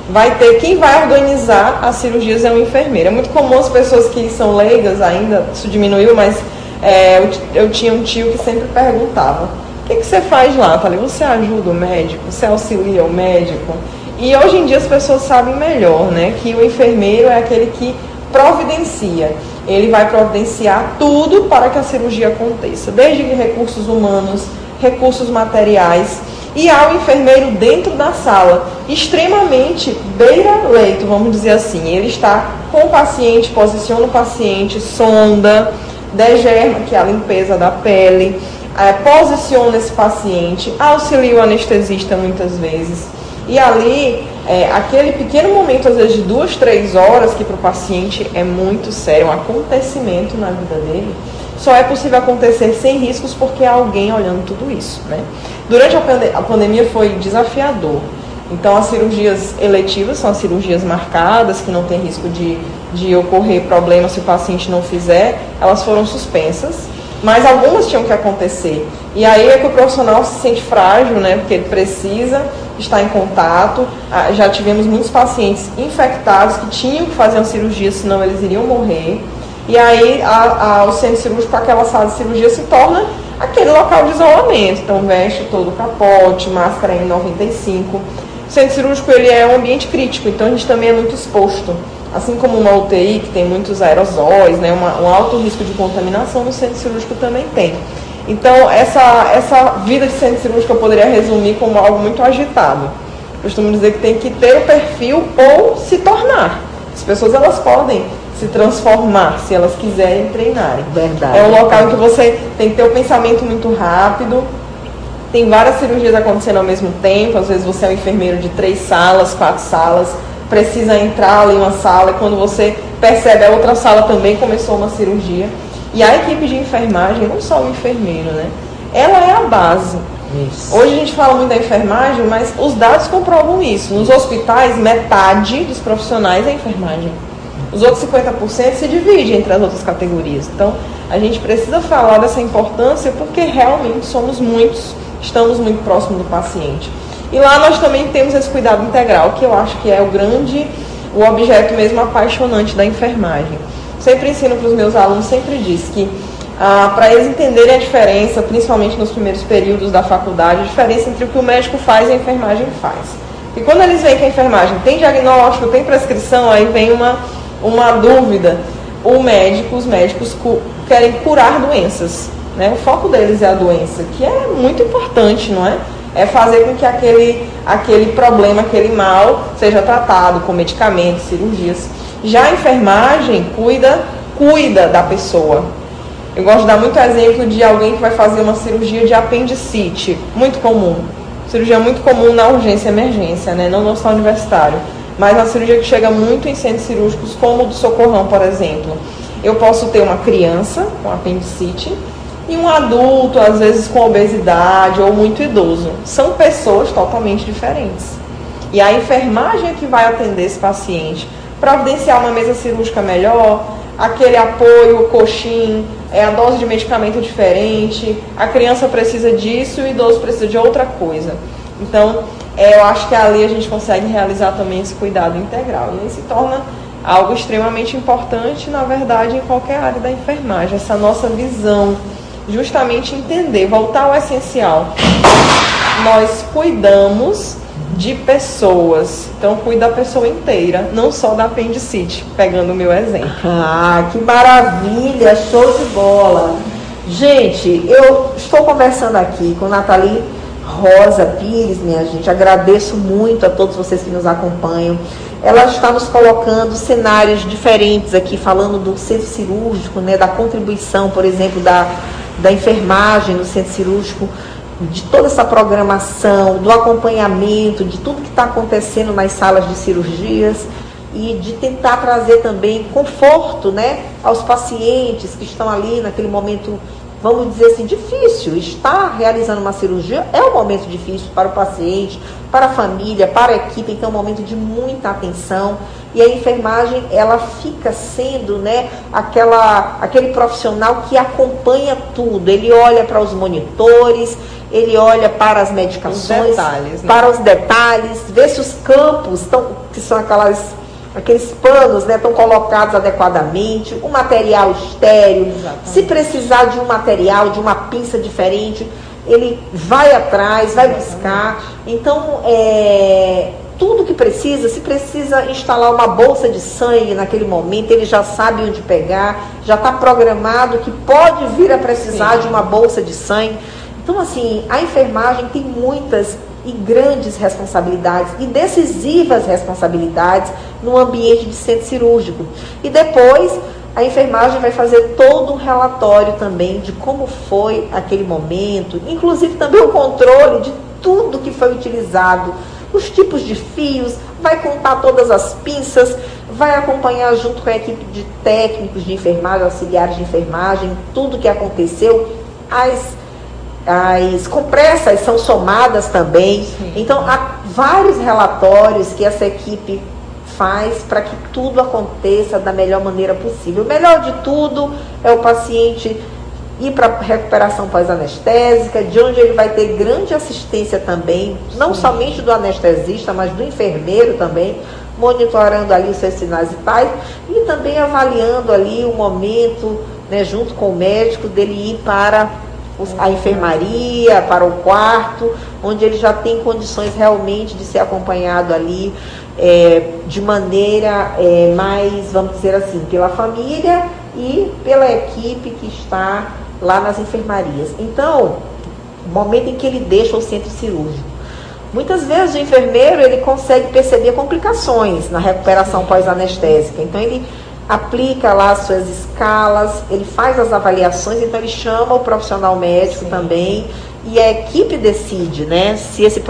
Vai ter quem vai organizar as cirurgias é o enfermeiro. É muito comum as pessoas que são leigas ainda, isso diminuiu, mas é, eu, eu, tinha um tio que sempre perguntava: o que, que você faz lá? Eu falei: você ajuda o médico? Você auxilia o médico? E hoje em dia as pessoas sabem melhor, né? Que o enfermeiro é aquele que providencia. Ele vai providenciar tudo para que a cirurgia aconteça, desde recursos humanos, recursos materiais. E há o enfermeiro dentro da sala, extremamente beira-leito, vamos dizer assim. Ele está com o paciente, posiciona o paciente, sonda, degerma, que é a limpeza da pele, é, posiciona esse paciente, auxilia o anestesista muitas vezes. E ali, é, aquele pequeno momento, às vezes de duas, três horas, que para o paciente é muito sério, um acontecimento na vida dele, só é possível acontecer sem riscos porque há alguém olhando tudo isso. Né? Durante a, pande a pandemia foi desafiador. Então, as cirurgias eletivas são as cirurgias marcadas, que não tem risco de de ocorrer problema se o paciente não fizer, elas foram suspensas, mas algumas tinham que acontecer. E aí é que o profissional se sente frágil, né? Porque ele precisa estar em contato. Ah, já tivemos muitos pacientes infectados que tinham que fazer uma cirurgia, senão eles iriam morrer. E aí a, a, o centro cirúrgico, aquela sala de cirurgia, se torna aquele local de isolamento. Então veste todo o capote, máscara N95. O centro cirúrgico ele é um ambiente crítico, então a gente também é muito exposto assim como uma UTI, que tem muitos aerosóis, né, uma, um alto risco de contaminação, no centro cirúrgico também tem. Então, essa, essa vida de centro cirúrgico eu poderia resumir como algo muito agitado. Costumo dizer que tem que ter o perfil ou se tornar. As pessoas elas podem se transformar se elas quiserem treinarem. Verdade. É um local em que você tem que ter o pensamento muito rápido. Tem várias cirurgias acontecendo ao mesmo tempo. Às vezes você é um enfermeiro de três salas, quatro salas precisa entrar ali em uma sala, e quando você percebe a outra sala também começou uma cirurgia. E a equipe de enfermagem, não só o enfermeiro, né? Ela é a base. Isso. Hoje a gente fala muito da enfermagem, mas os dados comprovam isso. Nos hospitais, metade dos profissionais é enfermagem. Os outros 50% se dividem entre as outras categorias. Então, a gente precisa falar dessa importância porque realmente somos muitos, estamos muito próximos do paciente. E lá nós também temos esse cuidado integral, que eu acho que é o grande, o objeto mesmo apaixonante da enfermagem. Sempre ensino para os meus alunos, sempre diz que ah, para eles entenderem a diferença, principalmente nos primeiros períodos da faculdade, a diferença entre o que o médico faz e a enfermagem faz. E quando eles veem que a enfermagem tem diagnóstico, tem prescrição, aí vem uma, uma dúvida. O médico, os médicos cu querem curar doenças. Né? O foco deles é a doença, que é muito importante, não é? É fazer com que aquele, aquele problema, aquele mal, seja tratado com medicamentos, cirurgias. Já a enfermagem cuida, cuida da pessoa. Eu gosto de dar muito exemplo de alguém que vai fazer uma cirurgia de apendicite, muito comum. Cirurgia muito comum na urgência e emergência, né? não no hospital universitário. Mas uma cirurgia que chega muito em centros cirúrgicos, como o do Socorrão, por exemplo. Eu posso ter uma criança com apendicite, e um adulto, às vezes com obesidade ou muito idoso. São pessoas totalmente diferentes. E a enfermagem é que vai atender esse paciente, providenciar uma mesa cirúrgica melhor, aquele apoio, o coxim, é a dose de medicamento diferente, a criança precisa disso e o idoso precisa de outra coisa. Então, é, eu acho que ali a gente consegue realizar também esse cuidado integral. E aí se torna algo extremamente importante, na verdade, em qualquer área da enfermagem. Essa nossa visão, justamente entender, voltar ao essencial. Nós cuidamos de pessoas. Então, cuida da pessoa inteira, não só da apendicite, pegando o meu exemplo. Ah, que maravilha! Show de bola! Gente, eu estou conversando aqui com Nathalie Rosa Pires, minha gente. Agradeço muito a todos vocês que nos acompanham. Ela está nos colocando cenários diferentes aqui, falando do centro cirúrgico, né, da contribuição, por exemplo, da, da enfermagem no centro cirúrgico de toda essa programação, do acompanhamento, de tudo que está acontecendo nas salas de cirurgias e de tentar trazer também conforto né, aos pacientes que estão ali naquele momento, vamos dizer assim, difícil. Estar realizando uma cirurgia é um momento difícil para o paciente, para a família, para a equipe, então é um momento de muita atenção. E a enfermagem, ela fica sendo né, aquela, aquele profissional que acompanha tudo. Ele olha para os monitores, ele olha para as medicações, os detalhes, né? para os detalhes, vê se os campos estão, que são aquelas, aqueles panos, né, estão colocados adequadamente, o material estéreo, Exatamente. se precisar de um material, de uma pinça diferente, ele vai atrás, vai buscar. Então, é, tudo que precisa, se precisa instalar uma bolsa de sangue naquele momento, ele já sabe onde pegar, já está programado que pode vir a precisar de uma bolsa de sangue. Então, assim, a enfermagem tem muitas e grandes responsabilidades e decisivas responsabilidades no ambiente de centro cirúrgico. E depois a enfermagem vai fazer todo um relatório também de como foi aquele momento, inclusive também o controle de tudo que foi utilizado, os tipos de fios, vai contar todas as pinças, vai acompanhar junto com a equipe de técnicos de enfermagem, auxiliares de enfermagem, tudo que aconteceu, as as compressas são somadas também. Sim. Então, há vários relatórios que essa equipe faz para que tudo aconteça da melhor maneira possível. O melhor de tudo é o paciente ir para recuperação pós-anestésica, de onde ele vai ter grande assistência também, não Sim. somente do anestesista, mas do enfermeiro também, monitorando ali os seus sinais vitais e também avaliando ali o momento, né, junto com o médico, dele ir para a enfermaria, para o quarto, onde ele já tem condições realmente de ser acompanhado ali é, de maneira é, mais, vamos dizer assim, pela família e pela equipe que está lá nas enfermarias. Então, o momento em que ele deixa o centro cirúrgico. Muitas vezes o enfermeiro ele consegue perceber complicações na recuperação pós-anestésica. Então ele aplica lá as suas escalas, ele faz as avaliações, então ele chama o profissional médico Sim. também e a equipe decide, né, se esse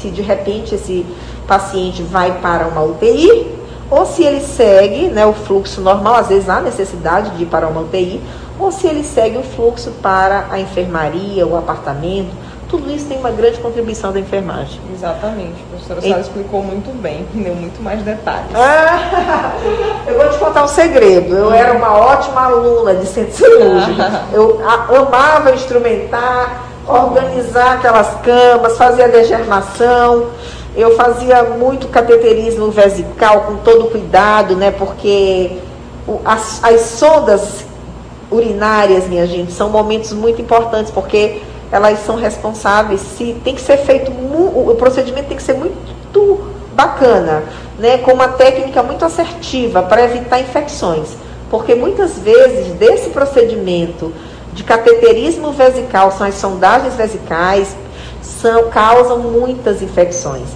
se de repente esse paciente vai para uma UTI ou se ele segue, né, o fluxo normal, às vezes há necessidade de ir para uma UTI, ou se ele segue o fluxo para a enfermaria, o apartamento tudo isso tem uma grande contribuição da enfermagem. Exatamente. A professora Sara e... explicou muito bem, deu muito mais detalhes. Ah, eu vou te contar um segredo. Eu era uma ótima aluna de centro cirúrgico. Eu amava instrumentar, organizar aquelas camas, fazer a degermação. Eu fazia muito cateterismo vesical com todo cuidado, né? Porque as, as sondas urinárias, minha gente, são momentos muito importantes, porque elas são responsáveis, se tem que ser feito, o procedimento tem que ser muito bacana, né, com uma técnica muito assertiva para evitar infecções. Porque muitas vezes desse procedimento de cateterismo vesical, são as sondagens vesicais, são, causam muitas infecções.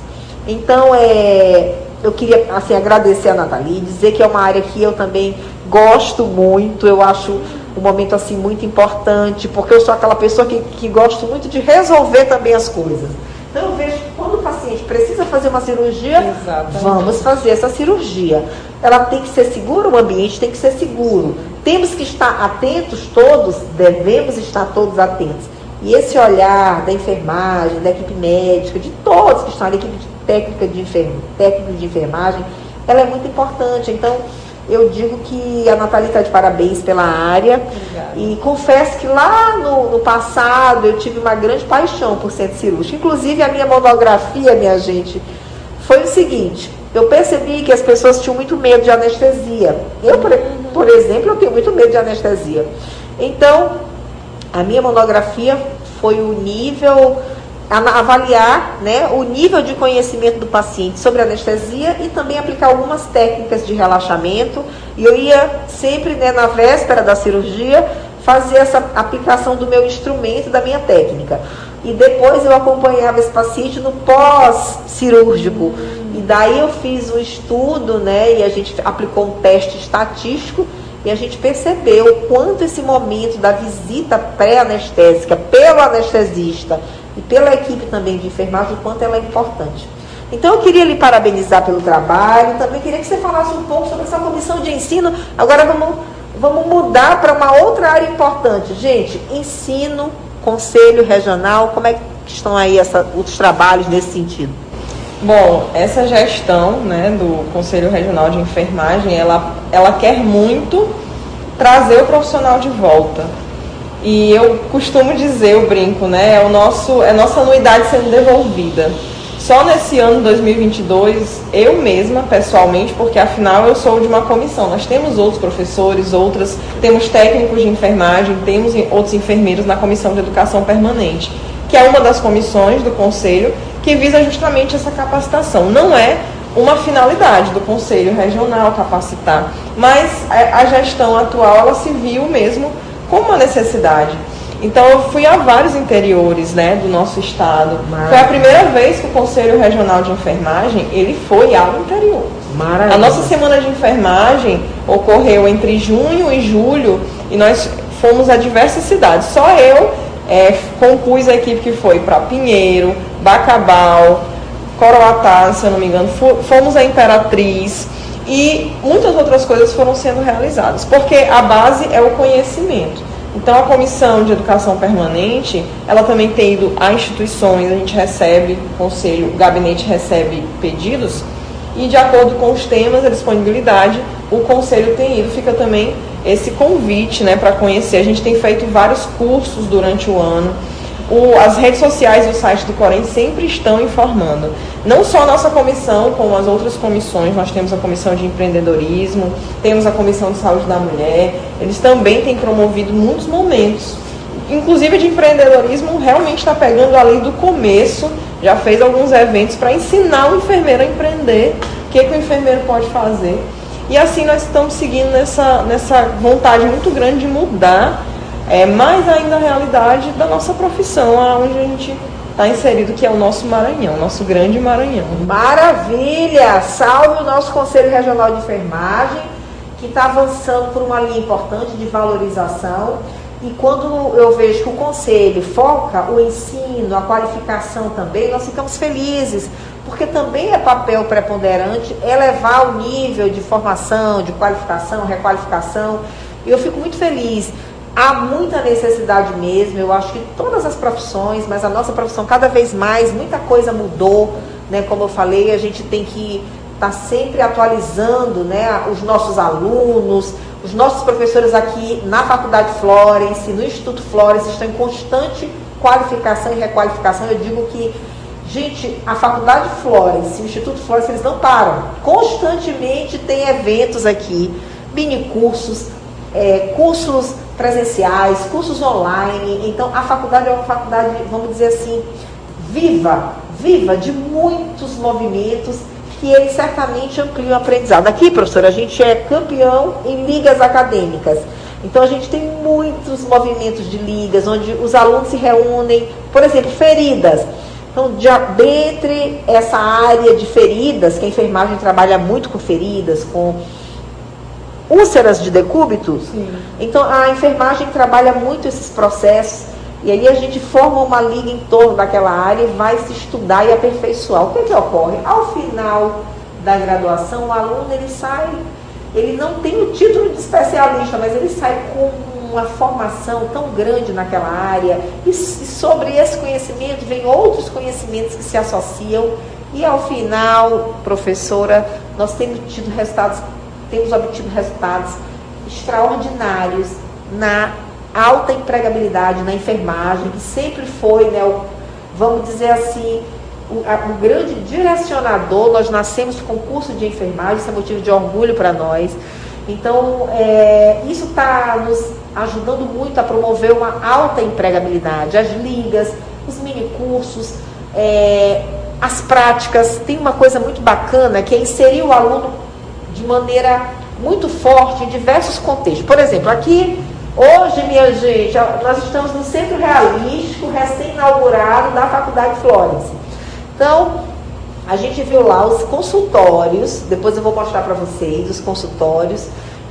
Então, é, eu queria assim, agradecer a Nathalie, dizer que é uma área que eu também gosto muito, eu acho um momento assim muito importante, porque eu sou aquela pessoa que, que gosto muito de resolver também as coisas. Então eu vejo que quando o paciente precisa fazer uma cirurgia, Exatamente. vamos fazer essa cirurgia. Ela tem que ser segura, o ambiente tem que ser seguro. Temos que estar atentos todos, devemos estar todos atentos. E esse olhar da enfermagem, da equipe médica, de todos que estão ali, equipe de técnica de, técnico de enfermagem, ela é muito importante. Então, eu digo que a Nathalie está de parabéns pela área. Obrigada. E confesso que lá no, no, passado eu tive uma grande paixão por centro cirúrgico. Inclusive a minha monografia, minha gente, foi o seguinte. Eu percebi que as pessoas tinham muito medo de anestesia. Eu, por, por exemplo, eu tenho muito medo de anestesia. Então, a minha monografia foi o nível avaliar né, o nível de conhecimento do paciente sobre anestesia e também aplicar algumas técnicas de relaxamento. E eu ia sempre, né, na véspera da cirurgia, fazer essa aplicação do meu instrumento, da minha técnica. E depois eu acompanhava esse paciente no pós-cirúrgico. E daí eu fiz um estudo, né, e a gente aplicou um teste estatístico e a gente percebeu o quanto esse momento da visita pré-anestésica pelo anestesista e pela equipe também de enfermagem, o quanto ela é importante. Então eu queria lhe parabenizar pelo trabalho, também queria que você falasse um pouco sobre essa comissão de ensino. Agora vamos, vamos mudar para uma outra área importante. Gente, ensino, conselho regional, como é que estão aí essa, os trabalhos nesse sentido? Bom, essa gestão né, do Conselho Regional de Enfermagem, ela, ela quer muito trazer o profissional de volta. E eu costumo dizer, eu brinco, né? É, o nosso, é a nossa anuidade sendo devolvida. Só nesse ano 2022, eu mesma, pessoalmente, porque afinal eu sou de uma comissão, nós temos outros professores, outras, temos técnicos de enfermagem, temos outros enfermeiros na comissão de educação permanente, que é uma das comissões do conselho que visa justamente essa capacitação. Não é uma finalidade do conselho regional capacitar, mas a gestão atual ela se viu mesmo como uma necessidade. Então eu fui a vários interiores né, do nosso estado. Maravilha. Foi a primeira vez que o Conselho Regional de Enfermagem ele foi ao interior. Maravilha. A nossa semana de enfermagem ocorreu entre junho e julho e nós fomos a diversas cidades. Só eu é, compus a equipe que foi para Pinheiro, Bacabal, Coroatá, se eu não me engano, fomos a Imperatriz, e muitas outras coisas foram sendo realizadas, porque a base é o conhecimento. Então a comissão de educação permanente, ela também tem ido a instituições, a gente recebe, o conselho, o gabinete recebe pedidos e de acordo com os temas, a disponibilidade, o conselho tem ido, fica também esse convite, né, para conhecer. A gente tem feito vários cursos durante o ano o, as redes sociais e o site do Corém sempre estão informando. Não só a nossa comissão, como as outras comissões, nós temos a comissão de empreendedorismo, temos a comissão de saúde da mulher, eles também têm promovido muitos momentos. Inclusive de empreendedorismo realmente está pegando ali do começo, já fez alguns eventos para ensinar o enfermeiro a empreender, o que, que o enfermeiro pode fazer. E assim nós estamos seguindo nessa, nessa vontade muito grande de mudar é, mais ainda a realidade da nossa profissão, onde a gente está inserido, que é o nosso Maranhão, nosso grande Maranhão. Maravilha! Salve o nosso Conselho Regional de Enfermagem, que está avançando por uma linha importante de valorização. E quando eu vejo que o Conselho foca o ensino, a qualificação também, nós ficamos felizes, porque também é papel preponderante elevar o nível de formação, de qualificação, requalificação. E eu fico muito feliz há muita necessidade mesmo, eu acho que todas as profissões, mas a nossa profissão cada vez mais, muita coisa mudou, né? Como eu falei, a gente tem que estar tá sempre atualizando né, os nossos alunos, os nossos professores aqui na Faculdade Florence, no Instituto Florence, estão em constante qualificação e requalificação. Eu digo que, gente, a Faculdade Florence, o Instituto Florence, eles não param. Constantemente tem eventos aqui, mini cursos, é, cursos presenciais, cursos online. Então, a faculdade é uma faculdade, vamos dizer assim, viva, viva de muitos movimentos que eles certamente ampliam o aprendizado. Aqui, professora, a gente é campeão em ligas acadêmicas. Então, a gente tem muitos movimentos de ligas, onde os alunos se reúnem, por exemplo, feridas. Então, de, dentre essa área de feridas, que a enfermagem trabalha muito com feridas, com úlceras de decúbito. Sim. Então a enfermagem trabalha muito esses processos e aí a gente forma uma liga em torno daquela área e vai se estudar e aperfeiçoar. O que, é que ocorre? Ao final da graduação, o aluno ele sai, ele não tem o título de especialista, mas ele sai com uma formação tão grande naquela área e, e sobre esse conhecimento vem outros conhecimentos que se associam e ao final, professora, nós temos tido resultados temos obtido resultados extraordinários na alta empregabilidade na enfermagem, que sempre foi, né, o, vamos dizer assim, o, a, o grande direcionador. Nós nascemos com curso de enfermagem, isso é motivo de orgulho para nós. Então, é, isso está nos ajudando muito a promover uma alta empregabilidade. As ligas, os mini cursos, é, as práticas. Tem uma coisa muito bacana que é inserir o aluno de maneira muito forte em diversos contextos. Por exemplo, aqui, hoje, minha gente, nós estamos no Centro Realístico, recém-inaugurado da Faculdade Florence. Então, a gente viu lá os consultórios, depois eu vou mostrar para vocês os consultórios,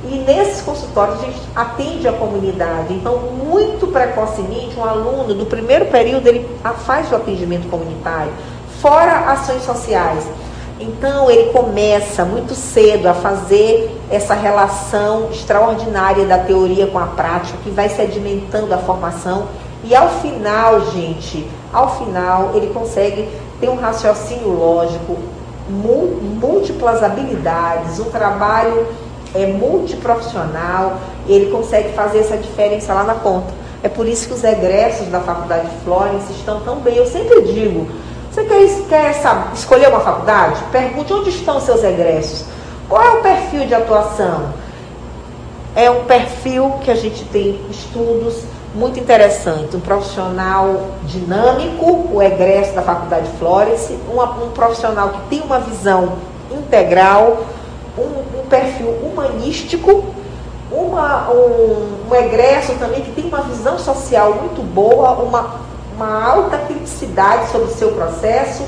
e nesses consultórios a gente atende a comunidade. Então, muito precocemente, um aluno do primeiro período ele faz o atendimento comunitário, fora ações sociais. Então, ele começa muito cedo a fazer essa relação extraordinária da teoria com a prática, que vai sedimentando a formação. E ao final, gente, ao final, ele consegue ter um raciocínio lógico, múltiplas habilidades, um trabalho é multiprofissional, ele consegue fazer essa diferença lá na ponta. É por isso que os egressos da Faculdade de Florence estão tão bem. Eu sempre digo, você quer, quer saber, escolher uma faculdade? Pergunte onde estão seus egressos. Qual é o perfil de atuação? É um perfil que a gente tem estudos muito interessantes. Um profissional dinâmico, o egresso da Faculdade um, um profissional que tem uma visão integral, um, um perfil humanístico, uma, um, um egresso também que tem uma visão social muito boa, uma, uma alta criticidade sobre o seu processo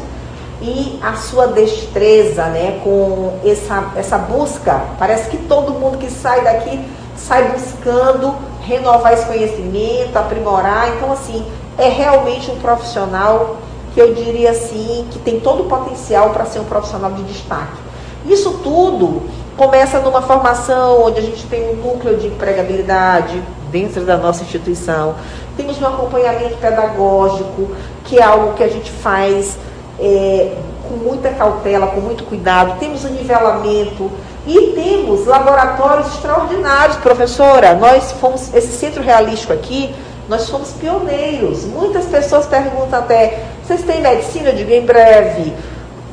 e a sua destreza né, com essa, essa busca. Parece que todo mundo que sai daqui sai buscando renovar esse conhecimento, aprimorar. Então, assim, é realmente um profissional que eu diria assim, que tem todo o potencial para ser um profissional de destaque. Isso tudo começa numa formação onde a gente tem um núcleo de empregabilidade dentro da nossa instituição. Temos um acompanhamento pedagógico, que é algo que a gente faz é, com muita cautela, com muito cuidado. Temos o um nivelamento e temos laboratórios extraordinários, professora. Nós fomos, esse centro realístico aqui, nós fomos pioneiros. Muitas pessoas perguntam até, vocês têm medicina? Eu digo em breve.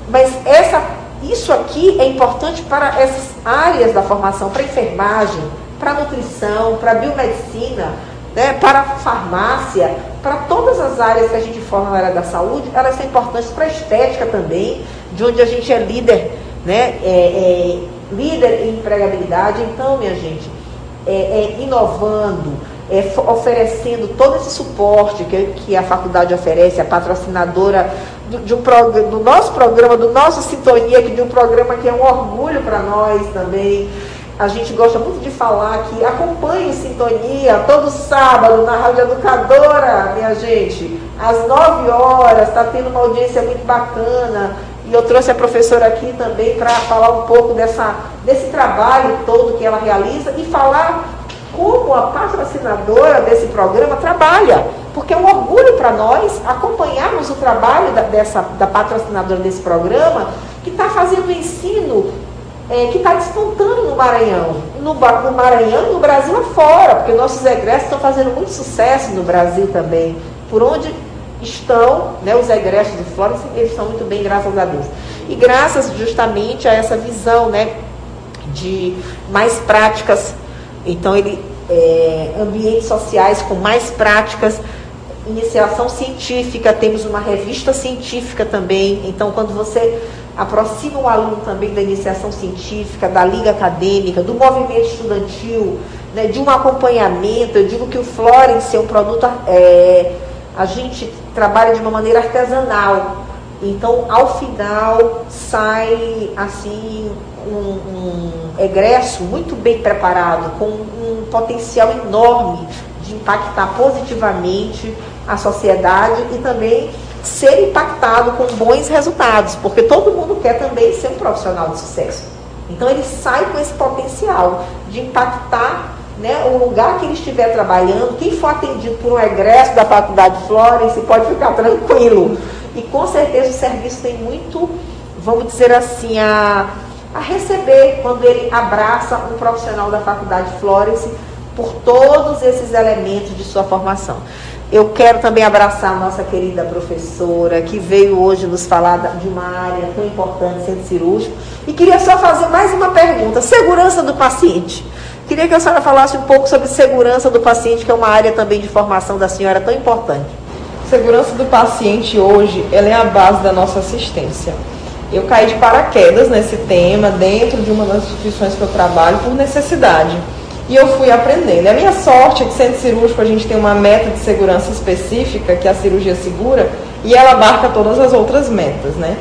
Mas essa isso aqui é importante para essas áreas da formação, para enfermagem, para nutrição, para biomedicina, né, para farmácia, para todas as áreas que a gente forma na área da saúde, elas são importantes para a estética também, de onde a gente é líder, né, é, é líder em empregabilidade. Então, minha gente, é, é inovando, é, oferecendo todo esse suporte que, que a faculdade oferece, a patrocinadora do, de um do nosso programa, do nosso Sintonia, que de um programa que é um orgulho para nós também. A gente gosta muito de falar que acompanhe Sintonia todo sábado na Rádio Educadora, minha gente, às 9 horas, está tendo uma audiência muito bacana. E eu trouxe a professora aqui também para falar um pouco dessa, desse trabalho todo que ela realiza e falar como a patrocinadora desse programa trabalha, porque é um orgulho para nós acompanharmos o trabalho da, dessa, da patrocinadora desse programa, que está fazendo ensino é, que está despontando no Maranhão, no, no Maranhão e no Brasil afora, porque nossos egressos estão fazendo muito sucesso no Brasil também, por onde estão né, os egressos do Flórida, eles estão muito bem, graças a Deus. E graças justamente a essa visão né, de mais práticas então, ele, é, ambientes sociais com mais práticas, iniciação científica, temos uma revista científica também. Então, quando você aproxima o aluno também da iniciação científica, da liga acadêmica, do movimento estudantil, né, de um acompanhamento, eu digo que o Florence é um produto, é, a gente trabalha de uma maneira artesanal. Então, ao final, sai assim um, um egresso muito bem preparado, com um potencial enorme de impactar positivamente a sociedade e também ser impactado com bons resultados, porque todo mundo quer também ser um profissional de sucesso. Então ele sai com esse potencial de impactar né, o lugar que ele estiver trabalhando, quem for atendido por um egresso da Faculdade Florence pode ficar tranquilo. E com certeza o serviço tem muito, vamos dizer assim, a a receber quando ele abraça um profissional da Faculdade Florence por todos esses elementos de sua formação. Eu quero também abraçar a nossa querida professora, que veio hoje nos falar de uma área tão importante, centro cirúrgico. E queria só fazer mais uma pergunta: segurança do paciente. Queria que a senhora falasse um pouco sobre segurança do paciente, que é uma área também de formação da senhora tão importante. Segurança do paciente hoje, ela é a base da nossa assistência. Eu caí de paraquedas nesse tema dentro de uma das instituições que eu trabalho por necessidade e eu fui aprendendo. A minha sorte é que centro cirúrgico a gente tem uma meta de segurança específica, que é a cirurgia segura, e ela abarca todas as outras metas, né?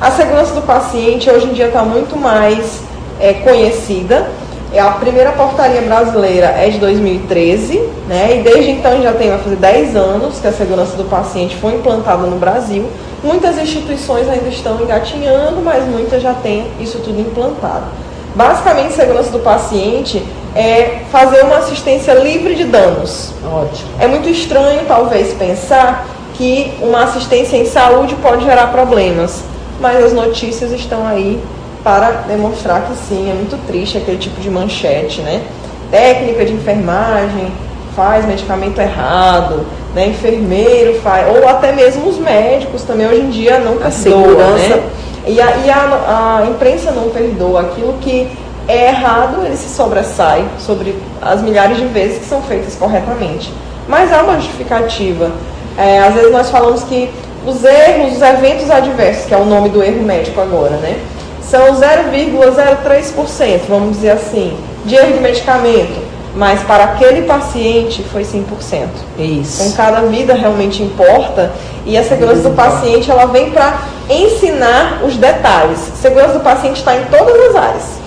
A segurança do paciente hoje em dia está muito mais é, conhecida. É a primeira portaria brasileira é de 2013, né? E desde então já tem, vai fazer 10 anos que a segurança do paciente foi implantada no Brasil. Muitas instituições ainda estão engatinhando, mas muitas já têm isso tudo implantado. Basicamente, segurança do paciente é fazer uma assistência livre de danos. Ótimo. É muito estranho, talvez, pensar que uma assistência em saúde pode gerar problemas, mas as notícias estão aí para demonstrar que sim, é muito triste aquele tipo de manchete, né? Técnica de enfermagem faz medicamento errado, né? Enfermeiro faz, ou até mesmo os médicos também hoje em dia não perdoam, né? E, a, e a, a imprensa não perdoa aquilo que é errado, ele se sobressai sobre as milhares de vezes que são feitas corretamente. Mas há uma justificativa. É, às vezes nós falamos que os erros, os eventos adversos, que é o nome do erro médico agora, né? São 0,03%, vamos dizer assim, de erro de medicamento. Mas para aquele paciente foi 100%. Isso. Então cada vida realmente importa e a segurança do paciente ela vem para ensinar os detalhes. A segurança do paciente está em todas as áreas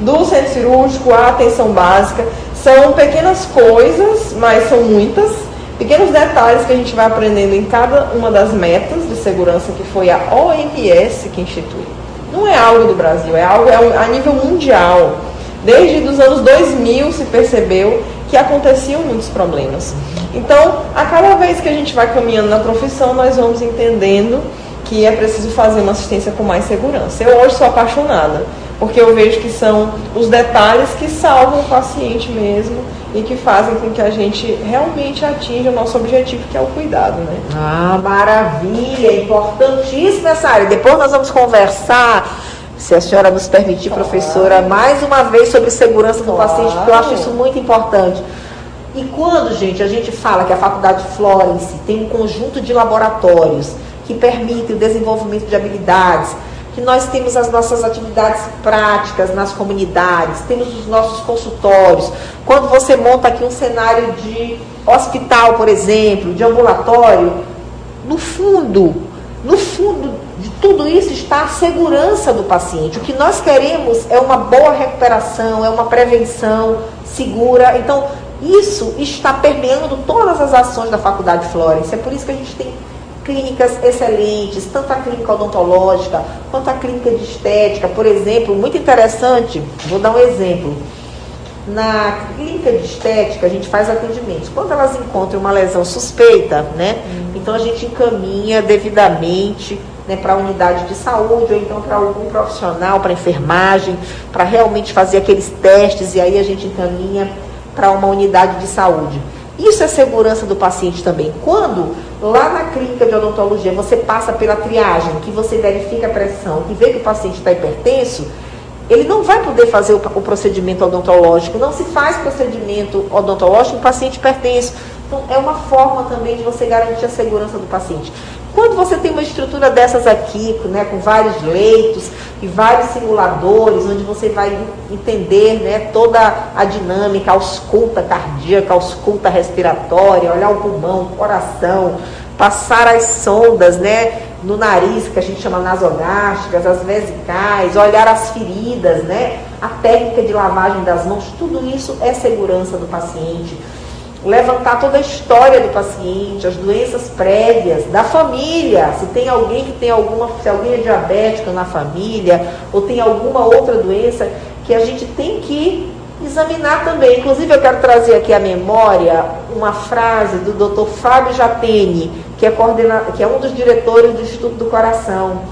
do centro cirúrgico, a atenção básica. São pequenas coisas, mas são muitas, pequenos detalhes que a gente vai aprendendo em cada uma das metas de segurança que foi a OMS que institui. Não é algo do Brasil, é algo é a nível mundial. Desde os anos 2000 se percebeu que aconteciam muitos problemas. Então, a cada vez que a gente vai caminhando na profissão, nós vamos entendendo que é preciso fazer uma assistência com mais segurança. Eu hoje sou apaixonada porque eu vejo que são os detalhes que salvam o paciente mesmo e que fazem com que a gente realmente atinja o nosso objetivo, que é o cuidado, né? Ah, maravilha, importantíssima essa área. Depois nós vamos conversar, se a senhora nos permitir, claro. professora, mais uma vez sobre segurança do claro. paciente, porque eu acho isso muito importante. E quando, gente, a gente fala que a Faculdade Florence tem um conjunto de laboratórios que permitem o desenvolvimento de habilidades, que nós temos as nossas atividades práticas nas comunidades, temos os nossos consultórios. Quando você monta aqui um cenário de hospital, por exemplo, de ambulatório, no fundo, no fundo de tudo isso está a segurança do paciente. O que nós queremos é uma boa recuperação, é uma prevenção segura. Então, isso está permeando todas as ações da Faculdade Florence. É por isso que a gente tem clínicas excelentes, tanto a clínica odontológica quanto a clínica de estética. Por exemplo, muito interessante, vou dar um exemplo. Na clínica de estética, a gente faz atendimentos. Quando elas encontram uma lesão suspeita, né? Uhum. Então a gente encaminha devidamente né, para a unidade de saúde ou então para algum profissional, para enfermagem, para realmente fazer aqueles testes e aí a gente encaminha para uma unidade de saúde. Isso é segurança do paciente também. Quando lá na clínica de odontologia você passa pela triagem, que você verifica a pressão e vê que o paciente está hipertenso, ele não vai poder fazer o, o, procedimento odontológico. Não se faz procedimento odontológico em paciente hipertenso. Então, é uma forma também de você garantir a segurança do paciente. Quando você tem uma estrutura dessas aqui, né, com vários leitos e vários simuladores, onde você vai entender né, toda a dinâmica, a ausculta cardíaca, a ausculta respiratória, olhar o pulmão, o coração, passar as sondas né, no nariz, que a gente chama nasogástricas, as vesicais, olhar as feridas, né, a técnica de lavagem das mãos, tudo isso é segurança do paciente levantar toda a história do paciente, as doenças prévias da família, se tem alguém que tem alguma, se alguém é diabético na família ou tem alguma outra doença que a gente tem que examinar também. Inclusive eu quero trazer aqui à memória uma frase do Dr. Fábio Jatene, que é, coordena, que é um dos diretores do Instituto do Coração,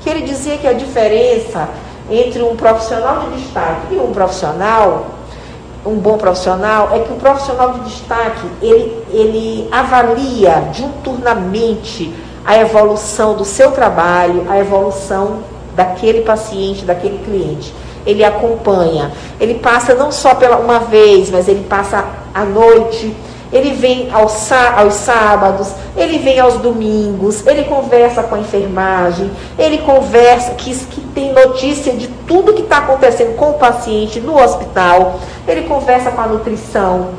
que ele dizia que a diferença entre um profissional de destaque e um profissional, um bom profissional, é que o profissional de destaque, ele, ele avalia diuturnamente a evolução do seu trabalho, a evolução daquele paciente, daquele cliente. Ele acompanha, ele passa não só pela uma vez, mas ele passa à noite, ele vem aos, aos sábados, ele vem aos domingos, ele conversa com a enfermagem, ele conversa, que, que tem notícia de tudo que está acontecendo com o paciente no hospital, ele conversa com a nutrição.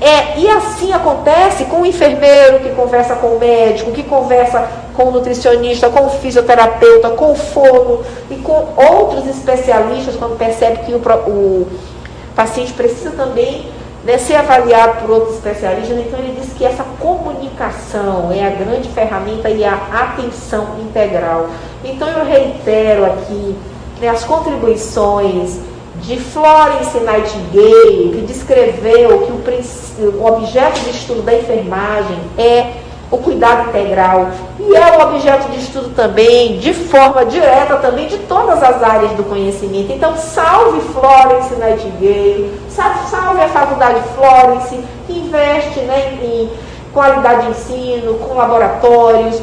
É, e assim acontece com o enfermeiro que conversa com o médico, que conversa com o nutricionista, com o fisioterapeuta, com o fono e com outros especialistas quando percebe que o, o paciente precisa também né, ser avaliado por outros especialistas. Então, ele diz que essa comunicação é a grande ferramenta e a atenção integral. Então, eu reitero aqui né, as contribuições de Florence Nightingale, que descreveu que o, o objeto de estudo da enfermagem é o cuidado integral e é o objeto de estudo também, de forma direta também, de todas as áreas do conhecimento. Então, salve Florence Nightingale, salve a Faculdade Florence, que investe né, em qualidade de ensino, com laboratórios,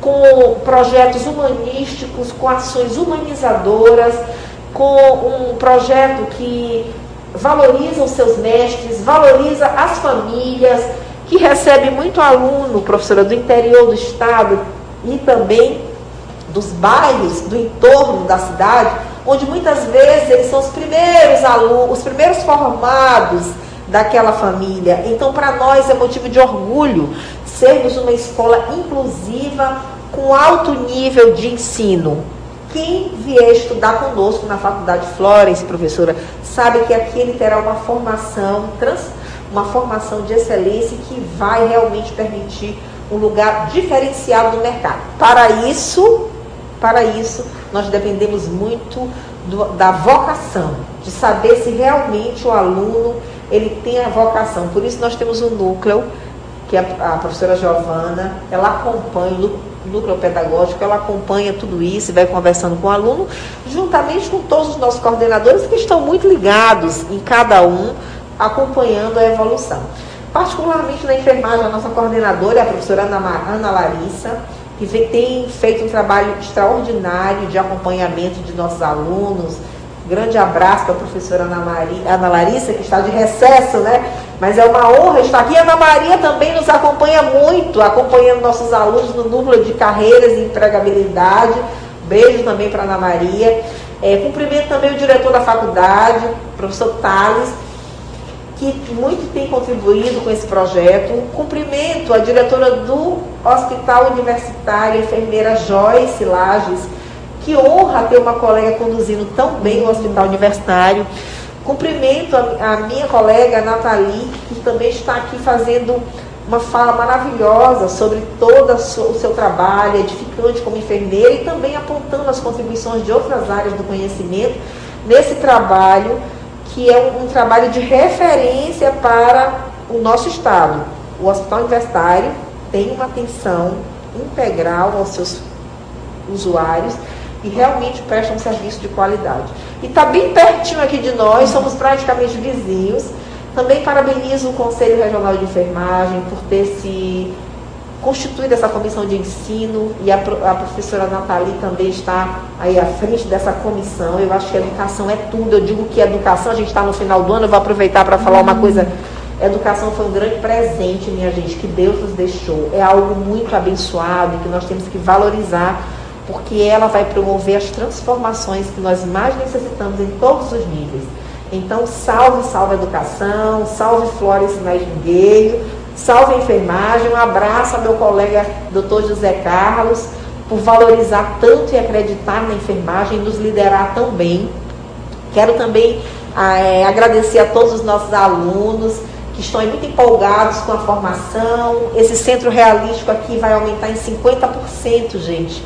com projetos humanísticos, com ações humanizadoras, com um projeto que valoriza os seus mestres, valoriza as famílias, que recebe muito aluno, professora, do interior do estado e também dos bairros, do entorno da cidade, onde muitas vezes eles são os primeiros alunos, os primeiros formados daquela família. Então, para nós é motivo de orgulho sermos uma escola inclusiva com alto nível de ensino. Quem vier estudar conosco na Faculdade Florence, professora, sabe que aqui ele terá uma formação transformadora uma formação de excelência que vai realmente permitir um lugar diferenciado no mercado. Para isso, para isso, nós dependemos muito do, da vocação, de saber se realmente o aluno ele tem a vocação. Por isso nós temos um núcleo, que a, a professora Giovana, ela acompanha o núcleo pedagógico, ela acompanha tudo isso e vai conversando com o aluno, juntamente com todos os nossos coordenadores que estão muito ligados em cada um acompanhando a evolução. Particularmente na enfermagem, a nossa coordenadora é a professora Ana, Ana Larissa, que tem feito um trabalho extraordinário de acompanhamento de nossos alunos. Grande abraço para a professora Ana, Maria, Ana Larissa, que está de recesso, né? Mas é uma honra estar aqui. A Ana Maria também nos acompanha muito, acompanhando nossos alunos no núcleo de carreiras e empregabilidade. Beijo também para Ana Maria. É, cumprimento também o diretor da faculdade, professor Thales que muito tem contribuído com esse projeto. Cumprimento a diretora do Hospital Universitário, a enfermeira Joyce Lages, que honra ter uma colega conduzindo tão bem o Hospital Universitário. Cumprimento a, a minha colega Nathalie, que também está aqui fazendo uma fala maravilhosa sobre todo o seu trabalho, edificante como enfermeira e também apontando as contribuições de outras áreas do conhecimento nesse trabalho que é um, um trabalho de referência para o nosso Estado. O Hospital Universitário tem uma atenção integral aos seus usuários e realmente presta um serviço de qualidade. E está bem pertinho aqui de nós, somos praticamente vizinhos. Também parabenizo o Conselho Regional de Enfermagem por ter se constituída essa comissão de ensino e a, a professora Nathalie também está aí à frente dessa comissão. Eu acho que a educação é tudo. Eu digo que educação, a gente está no final do ano, eu vou aproveitar para falar uma coisa. A educação foi um grande presente, minha gente, que Deus nos deixou. É algo muito abençoado e que nós temos que valorizar, porque ela vai promover as transformações que nós mais necessitamos em todos os níveis. Então, salve, salve educação, salve Flores Nightingale, Salve a enfermagem, um abraço ao meu colega Dr. José Carlos, por valorizar tanto e acreditar na enfermagem e nos liderar tão bem. Quero também é, agradecer a todos os nossos alunos que estão muito empolgados com a formação. Esse centro realístico aqui vai aumentar em 50%, gente,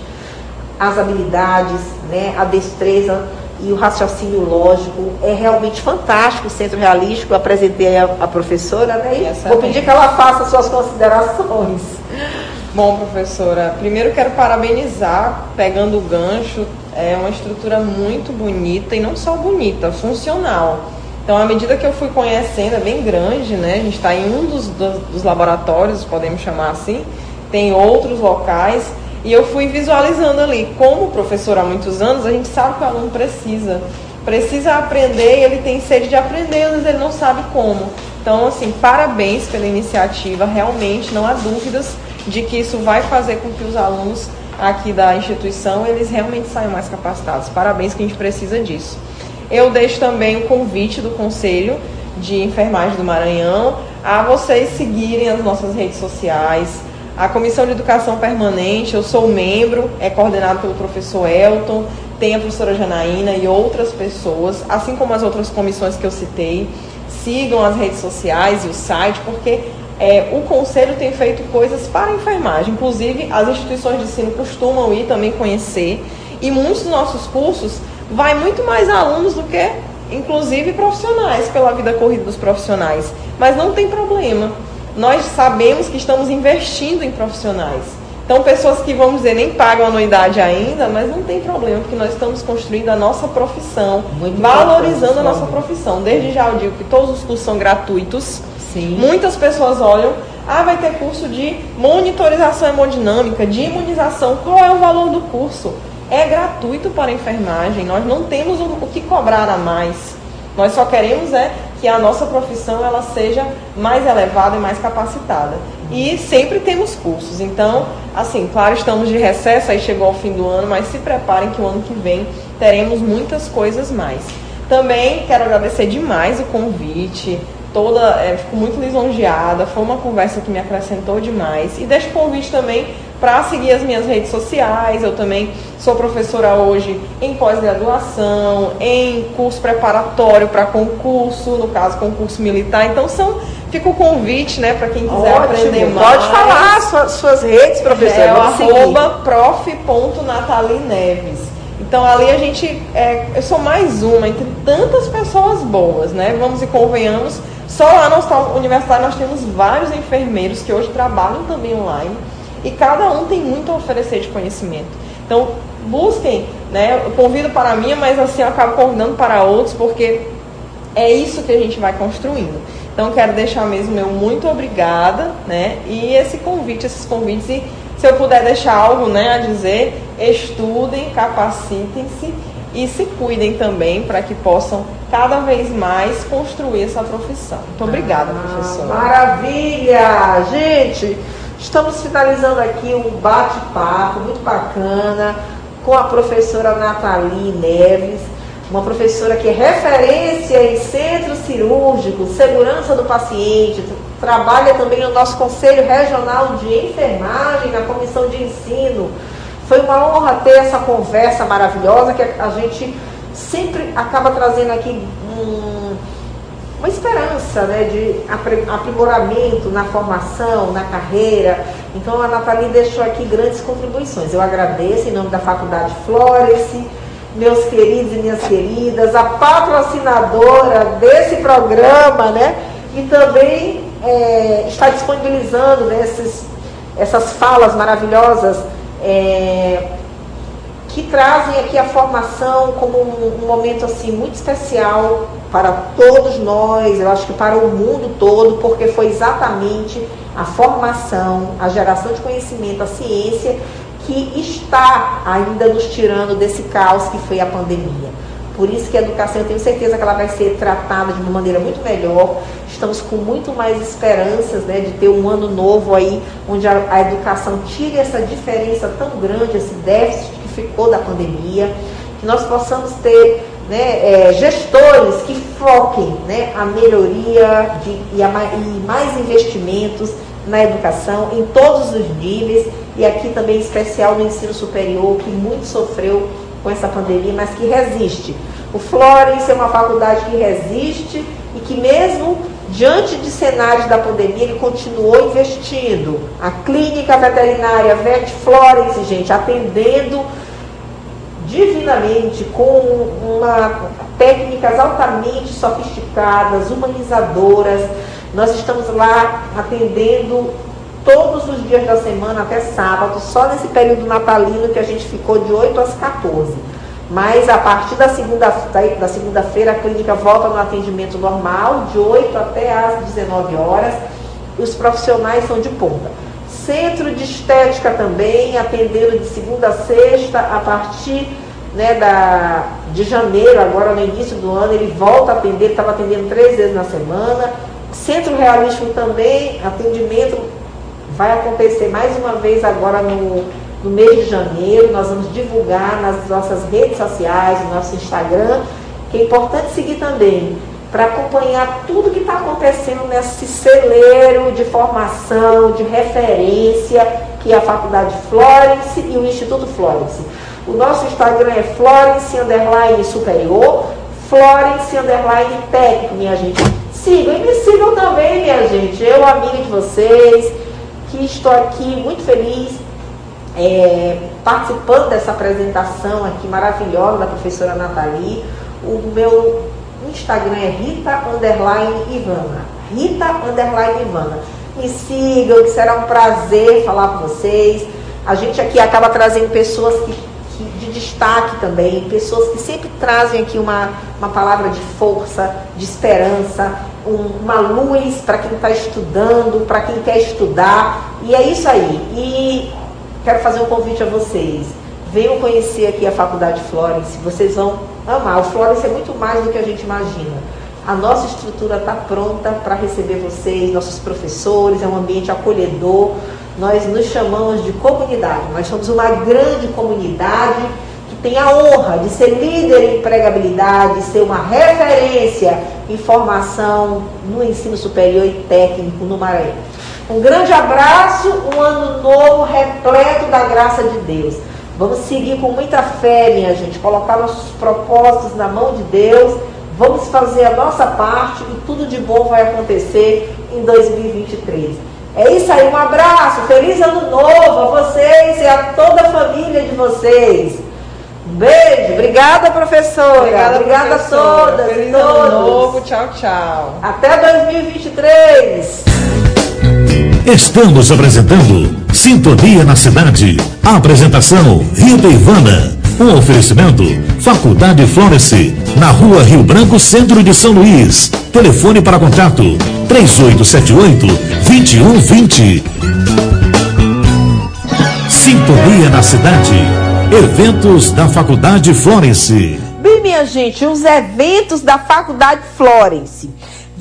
as habilidades, né, a destreza e o raciocínio lógico. É realmente fantástico o Centro Realístico. Eu apresentei a, a professora, né? E vou pedir que ela faça suas considerações. Bom, professora, primeiro quero parabenizar, pegando o gancho, é uma estrutura muito bonita e não só bonita, funcional. Então, à medida que eu fui conhecendo, é bem grande, né? A gente está em um dos, dos, dos laboratórios, podemos chamar assim, tem outros locais, e eu fui visualizando ali. Como professora há muitos anos, a gente sabe que o aluno precisa. Precisa aprender e ele tem sede de aprender, mas ele não sabe como. Então, assim, parabéns pela iniciativa, realmente não há dúvidas de que isso vai fazer com que os alunos aqui da instituição eles realmente saiam mais capacitados. Parabéns que a gente precisa disso. Eu deixo também o convite do Conselho de Enfermagem do Maranhão a vocês seguirem as nossas redes sociais. A Comissão de Educação Permanente, eu sou membro, é coordenado pelo professor Elton, tem a professora Janaína e outras pessoas, assim como as outras comissões que eu citei. Sigam as redes sociais e o site, porque é, o Conselho tem feito coisas para a enfermagem, inclusive as instituições de ensino costumam ir também conhecer, e muitos dos nossos cursos vai muito mais alunos do que, inclusive, profissionais, pela vida corrida dos profissionais. Mas não tem problema. Nós sabemos que estamos investindo em profissionais. Então, pessoas que, vamos dizer, nem pagam anuidade ainda, mas não tem problema, porque nós estamos construindo a nossa profissão, Muito valorizando a nossa profissão. Desde já eu digo que todos os cursos são gratuitos Sim. Muitas pessoas olham, ah, vai ter curso de monitorização hemodinâmica, de imunização. Qual é o valor do curso? É gratuito para a enfermagem, nós não temos o que cobrar a mais. Nós só queremos é que a nossa profissão ela seja mais elevada e mais capacitada. E sempre temos cursos. Então, assim, claro, estamos de recesso, aí chegou ao fim do ano, mas se preparem que o ano que vem teremos muitas coisas mais. Também quero agradecer demais o convite, toda, é, fico muito lisonjeada, foi uma conversa que me acrescentou demais. E deixo o convite também para seguir as minhas redes sociais. Eu também sou professora hoje em pós-graduação, em curso preparatório para concurso, no caso concurso militar. Então são fica o convite, né, para quem quiser Ótimo. aprender mais. Pode falar suas, suas redes, professora. É, arroba prof.natalineves. Então ali a gente, é, eu sou mais uma entre tantas pessoas boas, né? Vamos e convenhamos só lá na universidade nós temos vários enfermeiros que hoje trabalham também online e cada um tem muito a oferecer de conhecimento. Então, busquem, né? Eu convido para mim, mas assim eu acabo convidando para outros porque é isso que a gente vai construindo. Então, quero deixar mesmo meu muito obrigada, né? E esse convite, esses convites, e se eu puder deixar algo, né, a dizer, estudem, capacitem-se e se cuidem também para que possam cada vez mais construir essa profissão. Muito obrigada, ah, professora. Maravilha! Gente, estamos finalizando aqui um bate-papo muito bacana com a professora Nathalie Neves, uma professora que é referência em centro cirúrgico, segurança do paciente, trabalha também no nosso Conselho Regional de Enfermagem, na Comissão de Ensino. Foi uma honra ter essa conversa maravilhosa que a gente sempre acaba trazendo aqui um, uma esperança né, de aprimoramento na formação, na carreira. Então a Nathalie deixou aqui grandes contribuições. Eu agradeço em nome da Faculdade Flores, meus queridos e minhas queridas, a patrocinadora desse programa, né? E também é, está disponibilizando né, esses, essas falas maravilhosas é, que trazem aqui a formação como um, um, momento assim muito especial para todos nós, eu acho que para o mundo todo, porque foi exatamente a formação, a geração de conhecimento, a ciência que está ainda nos tirando desse caos que foi a pandemia. Por isso que a educação, eu tenho certeza que ela vai ser tratada de uma maneira muito melhor. Estamos com muito mais esperanças né, de ter um ano novo aí, onde a, a educação tire essa diferença tão grande, esse déficit ficou da pandemia, que nós possamos ter né, é, gestores que foquem né, a melhoria de, e, a, e mais investimentos na educação em todos os níveis e aqui também em especial no ensino superior, que muito sofreu com essa pandemia, mas que resiste. O Florence é uma faculdade que resiste e que mesmo diante de cenários da pandemia, ele continuou investindo. A clínica veterinária Vet Florence, gente, atendendo divinamente, com uma, técnicas altamente sofisticadas, humanizadoras. Nós estamos lá atendendo todos os dias da semana até sábado, só nesse período natalino que a gente ficou de 8 às 14. Mas a partir da segunda-feira da segunda a clínica volta no atendimento normal, de 8 até às 19 horas. Os profissionais são de ponta. Centro de estética também, atendendo de segunda a sexta, a partir né, da, de janeiro, agora no início do ano, ele volta a atender, estava atendendo três vezes na semana. Centro Realístico também, atendimento vai acontecer mais uma vez agora no, no mês de janeiro. Nós vamos divulgar nas nossas redes sociais, no nosso Instagram, que é importante seguir também para acompanhar tudo que está acontecendo nesse celeiro de formação, de referência, que é a Faculdade Florence e o Instituto Florence. O nosso Instagram é Florence Underline Superior, Florence Underline minha gente. Sigam e me sigam também, minha gente. Eu, amiga de vocês, que estou aqui muito feliz é, participando dessa apresentação aqui maravilhosa da professora Nathalie. O meu Instagram é Rita Underline Ivana. Rita Underline Ivana. Me sigam, que será um prazer falar com vocês. A gente aqui acaba trazendo pessoas que, que, de destaque também, pessoas que sempre trazem aqui uma, uma palavra de força, de esperança, um, uma luz para quem está estudando, para quem quer estudar. E é isso aí. E quero fazer um convite a vocês. Venham conhecer aqui a Faculdade Florence, vocês vão amar. O Florence é muito mais do que a gente imagina. A nossa estrutura está pronta para receber vocês, nossos professores, é um ambiente acolhedor. Nós nos chamamos de comunidade, nós somos uma grande comunidade que tem a honra de ser líder em empregabilidade, ser uma referência em formação no ensino superior e técnico no Maranhão. Um grande abraço, um ano novo repleto da graça de Deus. Vamos seguir com muita fé, minha gente, colocar nossos propósitos na mão de Deus. Vamos fazer a nossa parte e tudo de bom vai acontecer em 2023. É isso aí, um abraço, feliz ano novo a vocês e a toda a família de vocês. Um beijo, obrigada professora. Obrigada, obrigada professora. a todas Feliz e todos. ano novo, tchau, tchau. Até 2023. Estamos apresentando Sintonia na Cidade. Apresentação Rita Ivana. Um oferecimento Faculdade Florence, na rua Rio Branco, centro de São Luís. Telefone para contato 3878-2120. Sintonia na Cidade. Eventos da Faculdade Florence. Bem, minha gente, os eventos da Faculdade Florence.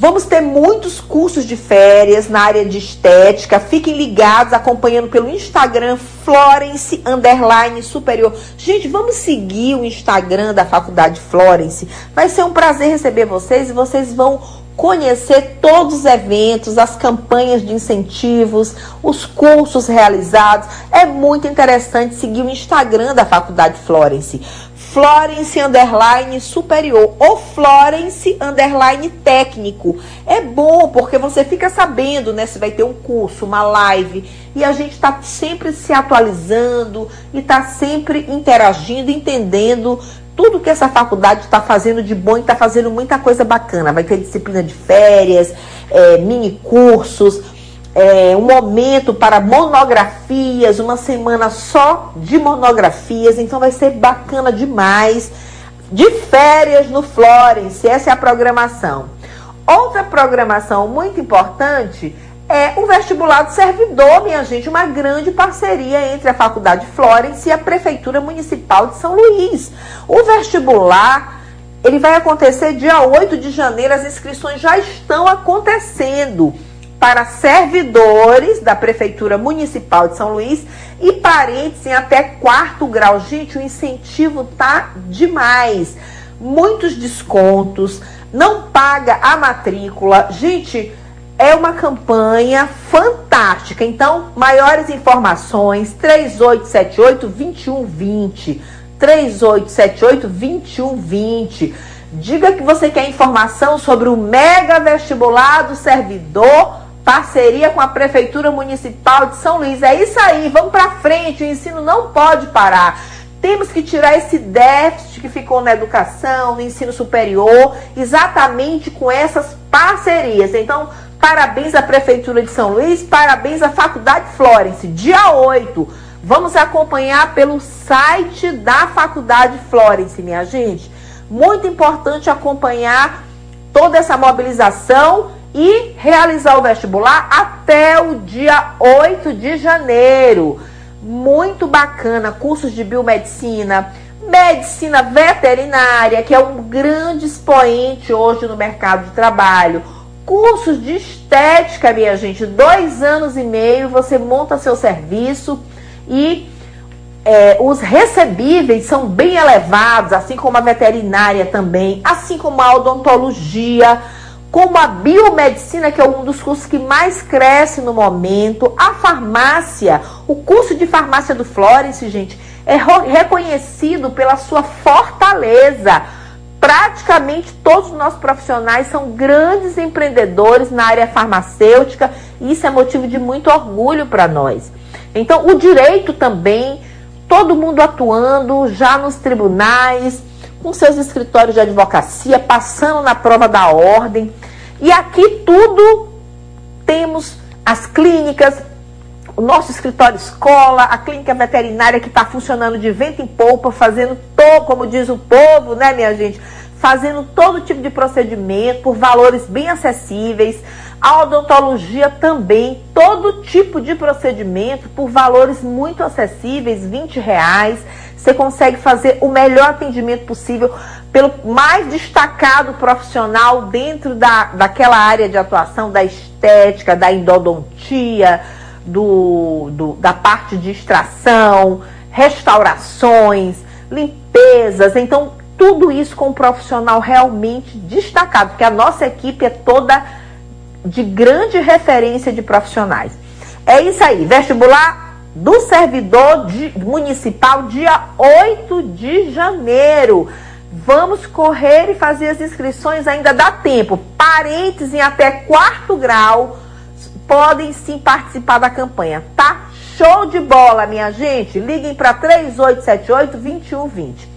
Vamos ter muitos cursos de férias na área de estética. Fiquem ligados, acompanhando pelo Instagram Florence Underline Superior. Gente, vamos seguir o Instagram da Faculdade Florence. Vai ser um prazer receber vocês e vocês vão conhecer todos os eventos, as campanhas de incentivos, os cursos realizados. É muito interessante seguir o Instagram da Faculdade Florence. Florence Underline Superior ou Florence Underline Técnico. É bom porque você fica sabendo, né, se vai ter um curso, uma live, e a gente está sempre se atualizando e está sempre interagindo, entendendo tudo que essa faculdade está fazendo de bom e está fazendo muita coisa bacana. Vai ter disciplina de férias, é, mini cursos, é, um momento para monografias, uma semana só de monografias, então vai ser bacana demais. De férias no Florence, essa é a programação. Outra programação muito importante é o vestibular do servidor, minha gente, uma grande parceria entre a Faculdade Florence e a Prefeitura Municipal de São Luís. O vestibular, ele vai acontecer dia 8 de janeiro, as inscrições já estão acontecendo para servidores da Prefeitura Municipal de São Luís e parentes em até quarto grau. Gente, o incentivo tá demais. Muitos descontos, não paga a matrícula. Gente, é uma campanha fantástica. Então, maiores informações: 3878 2120. 3878 2120. Diga que você quer informação sobre o mega vestibular do servidor, parceria com a Prefeitura Municipal de São Luís. É isso aí, vamos para frente, o ensino não pode parar. Temos que tirar esse déficit que ficou na educação, no ensino superior, exatamente com essas parcerias. Então, Parabéns à Prefeitura de São Luís, parabéns à Faculdade Florence. Dia 8, vamos acompanhar pelo site da Faculdade Florence, minha gente. Muito importante acompanhar toda essa mobilização e realizar o vestibular até o dia 8 de janeiro. Muito bacana, cursos de biomedicina, medicina veterinária, que é um grande expoente hoje no mercado de trabalho. Cursos de estética, minha gente, dois anos e meio, você monta seu serviço e é, os recebíveis são bem elevados, assim como a veterinária também, assim como a odontologia, como a biomedicina, que é um dos cursos que mais cresce no momento, a farmácia, o curso de farmácia do Florence, gente, é reconhecido pela sua fortaleza. Praticamente todos os nossos profissionais são grandes empreendedores na área farmacêutica e isso é motivo de muito orgulho para nós. Então, o direito também todo mundo atuando já nos tribunais, com seus escritórios de advocacia, passando na prova da ordem. E aqui tudo temos as clínicas, o nosso escritório escola, a clínica veterinária que está funcionando de vento em polpa, fazendo todo, como diz o povo, né, minha gente? Fazendo todo tipo de procedimento por valores bem acessíveis. A odontologia também, todo tipo de procedimento por valores muito acessíveis, 20 reais. Você consegue fazer o melhor atendimento possível pelo mais destacado profissional dentro da, daquela área de atuação da estética, da endodontia, do, do, da parte de extração, restaurações, limpezas. Então, tudo isso com um profissional realmente destacado, porque a nossa equipe é toda de grande referência de profissionais. É isso aí, vestibular do servidor de, municipal, dia 8 de janeiro. Vamos correr e fazer as inscrições, ainda dá tempo. Parentes em até quarto grau podem sim participar da campanha, tá? Show de bola, minha gente. Liguem para 3878-2120.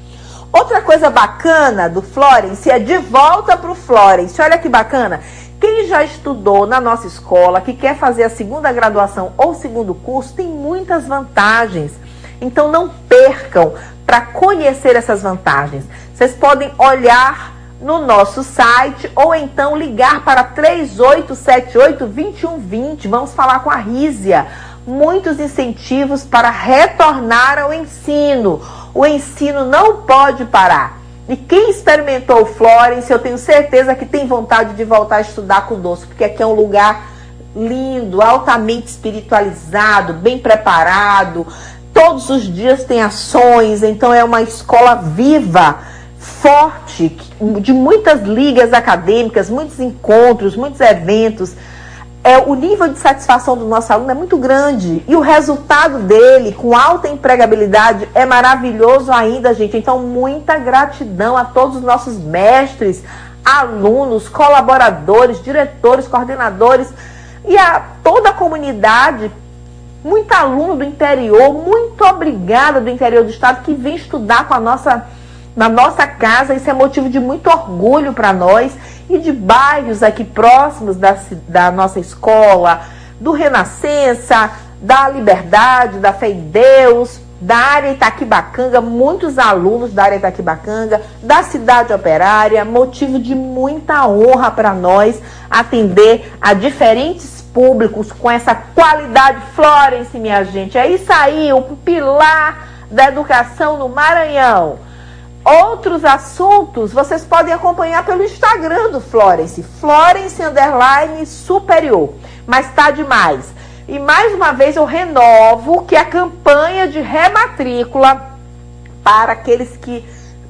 Outra coisa bacana do Florence é de volta para o Florence. Olha que bacana. Quem já estudou na nossa escola, que quer fazer a segunda graduação ou segundo curso, tem muitas vantagens. Então não percam para conhecer essas vantagens. Vocês podem olhar no nosso site ou então ligar para 3878-2120. Vamos falar com a Rízia. Muitos incentivos para retornar ao ensino. O ensino não pode parar. E quem experimentou o Florence, eu tenho certeza que tem vontade de voltar a estudar conosco, porque aqui é um lugar lindo, altamente espiritualizado, bem preparado. Todos os dias tem ações, então é uma escola viva, forte, de muitas ligas acadêmicas, muitos encontros, muitos eventos é, o nível de satisfação do nosso aluno é muito grande e o resultado dele, com alta empregabilidade, é maravilhoso ainda, gente. Então, muita gratidão a todos os nossos mestres, alunos, colaboradores, diretores, coordenadores e a toda a comunidade. Muito aluno do interior, muito obrigada do interior do estado que vem estudar com a nossa na nossa casa. Isso é motivo de muito orgulho para nós e de bairros aqui próximos da, da nossa escola, do Renascença, da Liberdade, da Fé em Deus, da área Itaquibacanga, muitos alunos da área Itaquibacanga, da cidade operária, motivo de muita honra para nós atender a diferentes públicos com essa qualidade Florence, minha gente. É isso aí, o pilar da educação no Maranhão. Outros assuntos vocês podem acompanhar pelo Instagram do Florence, Florence Underline Superior. Mas tá demais. E mais uma vez eu renovo que a campanha de rematrícula para aqueles que,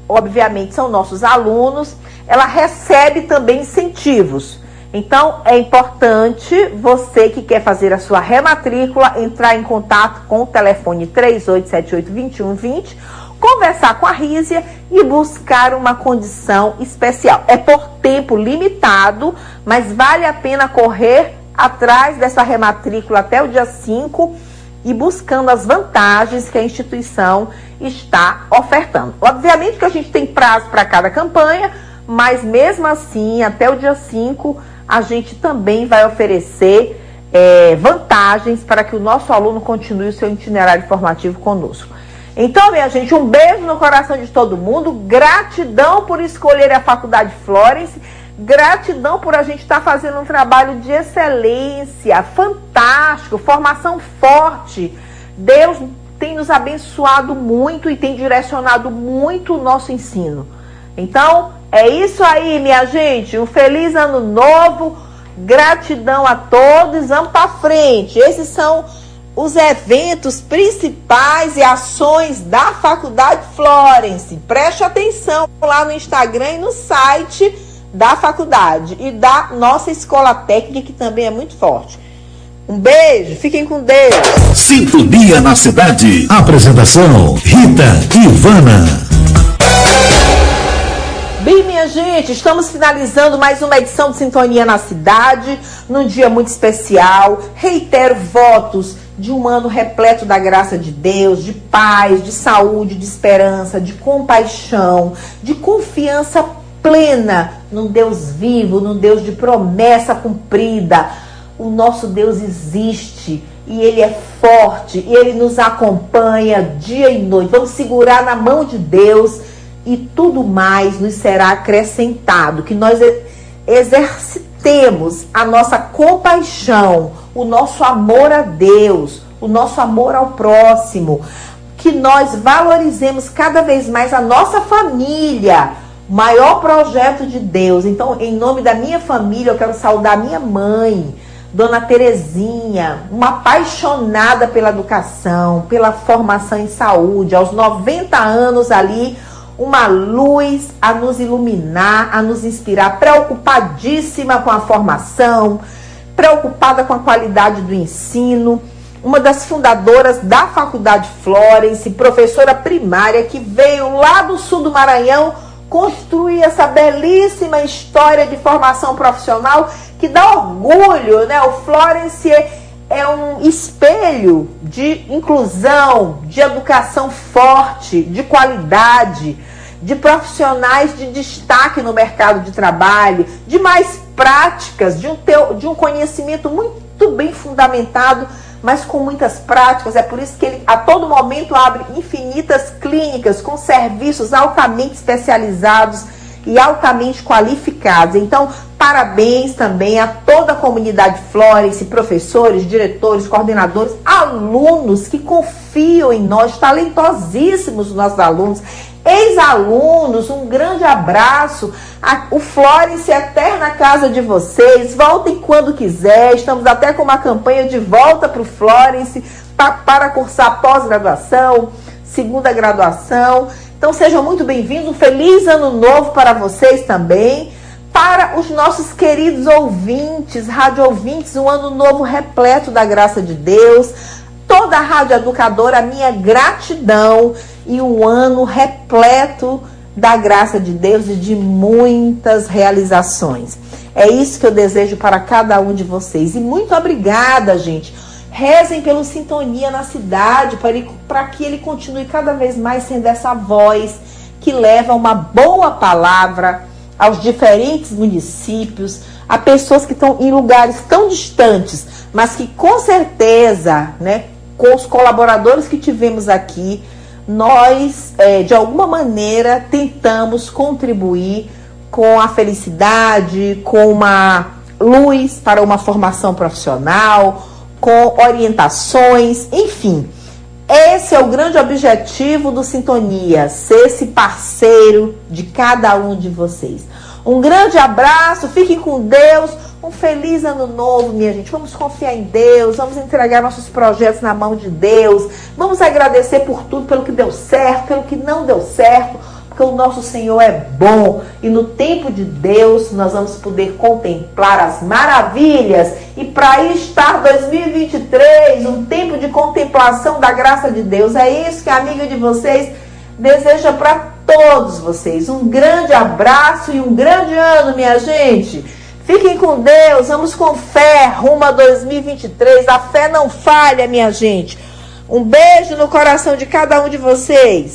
obviamente, são nossos alunos, ela recebe também incentivos. Então é importante você que quer fazer a sua rematrícula entrar em contato com o telefone 3878 2120 conversar com a Rízia e buscar uma condição especial. É por tempo limitado, mas vale a pena correr atrás dessa rematrícula até o dia 5 e buscando as vantagens que a instituição está ofertando. Obviamente que a gente tem prazo para cada campanha, mas mesmo assim, até o dia 5, a gente também vai oferecer é, vantagens para que o nosso aluno continue o seu itinerário formativo conosco. Então, minha gente, um beijo no coração de todo mundo. Gratidão por escolher a Faculdade Florence. Gratidão por a gente estar tá fazendo um trabalho de excelência, fantástico, formação forte. Deus tem nos abençoado muito e tem direcionado muito o nosso ensino. Então, é isso aí, minha gente. Um feliz ano novo. Gratidão a todos. Vamos para frente. Esses são os eventos principais e ações da Faculdade Florence. Preste atenção lá no Instagram e no site da faculdade e da nossa escola técnica, que também é muito forte. Um beijo, fiquem com Deus. Sintonia na cidade. Apresentação: Rita Ivana. Bem, minha gente, estamos finalizando mais uma edição de Sintonia na Cidade, num dia muito especial. Reitero votos de um ano repleto da graça de Deus, de paz, de saúde, de esperança, de compaixão, de confiança plena num Deus vivo, num Deus de promessa cumprida. O nosso Deus existe e ele é forte e ele nos acompanha dia e noite. Vamos segurar na mão de Deus e tudo mais nos será acrescentado. Que nós exercitemos a nossa compaixão o nosso amor a Deus, o nosso amor ao próximo, que nós valorizemos cada vez mais a nossa família, maior projeto de Deus. Então, em nome da minha família, eu quero saudar minha mãe, Dona Terezinha, uma apaixonada pela educação, pela formação em saúde, aos 90 anos ali, uma luz a nos iluminar, a nos inspirar, preocupadíssima com a formação, preocupada com a qualidade do ensino, uma das fundadoras da Faculdade Florence, professora primária que veio lá do sul do Maranhão construir essa belíssima história de formação profissional que dá orgulho, né? O Florence é um espelho de inclusão, de educação forte, de qualidade de profissionais de destaque no mercado de trabalho, de mais práticas, de um, teu, de um conhecimento muito bem fundamentado, mas com muitas práticas. É por isso que ele a todo momento abre infinitas clínicas com serviços altamente especializados e altamente qualificados. Então, parabéns também a toda a comunidade Florence, professores, diretores, coordenadores, alunos que confiam em nós, talentosíssimos nossos alunos. Ex-alunos, um grande abraço. O Florence Eterna Casa de vocês. Voltem quando quiser. Estamos até com uma campanha de volta para o Florence para cursar pós-graduação, segunda graduação. Então sejam muito bem-vindos. Um feliz ano novo para vocês também. Para os nossos queridos ouvintes, rádio ouvintes, um ano novo repleto da graça de Deus toda a Rádio Educadora a minha gratidão e um ano repleto da graça de Deus e de muitas realizações. É isso que eu desejo para cada um de vocês. E muito obrigada, gente. Rezem pelo Sintonia na cidade para, que ele continue cada vez mais sendo essa voz que leva uma boa palavra aos diferentes municípios, a pessoas que estão em lugares tão distantes, mas que com certeza, né, com os colaboradores que tivemos aqui, nós, é, de alguma maneira, tentamos contribuir com a felicidade, com uma luz para uma formação profissional, com orientações, enfim. Esse é o grande objetivo do Sintonia, ser esse parceiro de cada um de vocês. Um grande abraço, fiquem com Deus. Um feliz ano novo, minha gente. Vamos confiar em Deus, vamos entregar nossos projetos na mão de Deus. Vamos agradecer por tudo, pelo que deu certo, pelo que não deu certo, porque o nosso Senhor é bom e no tempo de Deus nós vamos poder contemplar as maravilhas. E para estar 2023, um tempo de contemplação da graça de Deus, é isso que a amiga de vocês deseja para todos vocês. Um grande abraço e um grande ano, minha gente. Fiquem com Deus, vamos com fé rumo a 2023. A fé não falha, minha gente. Um beijo no coração de cada um de vocês.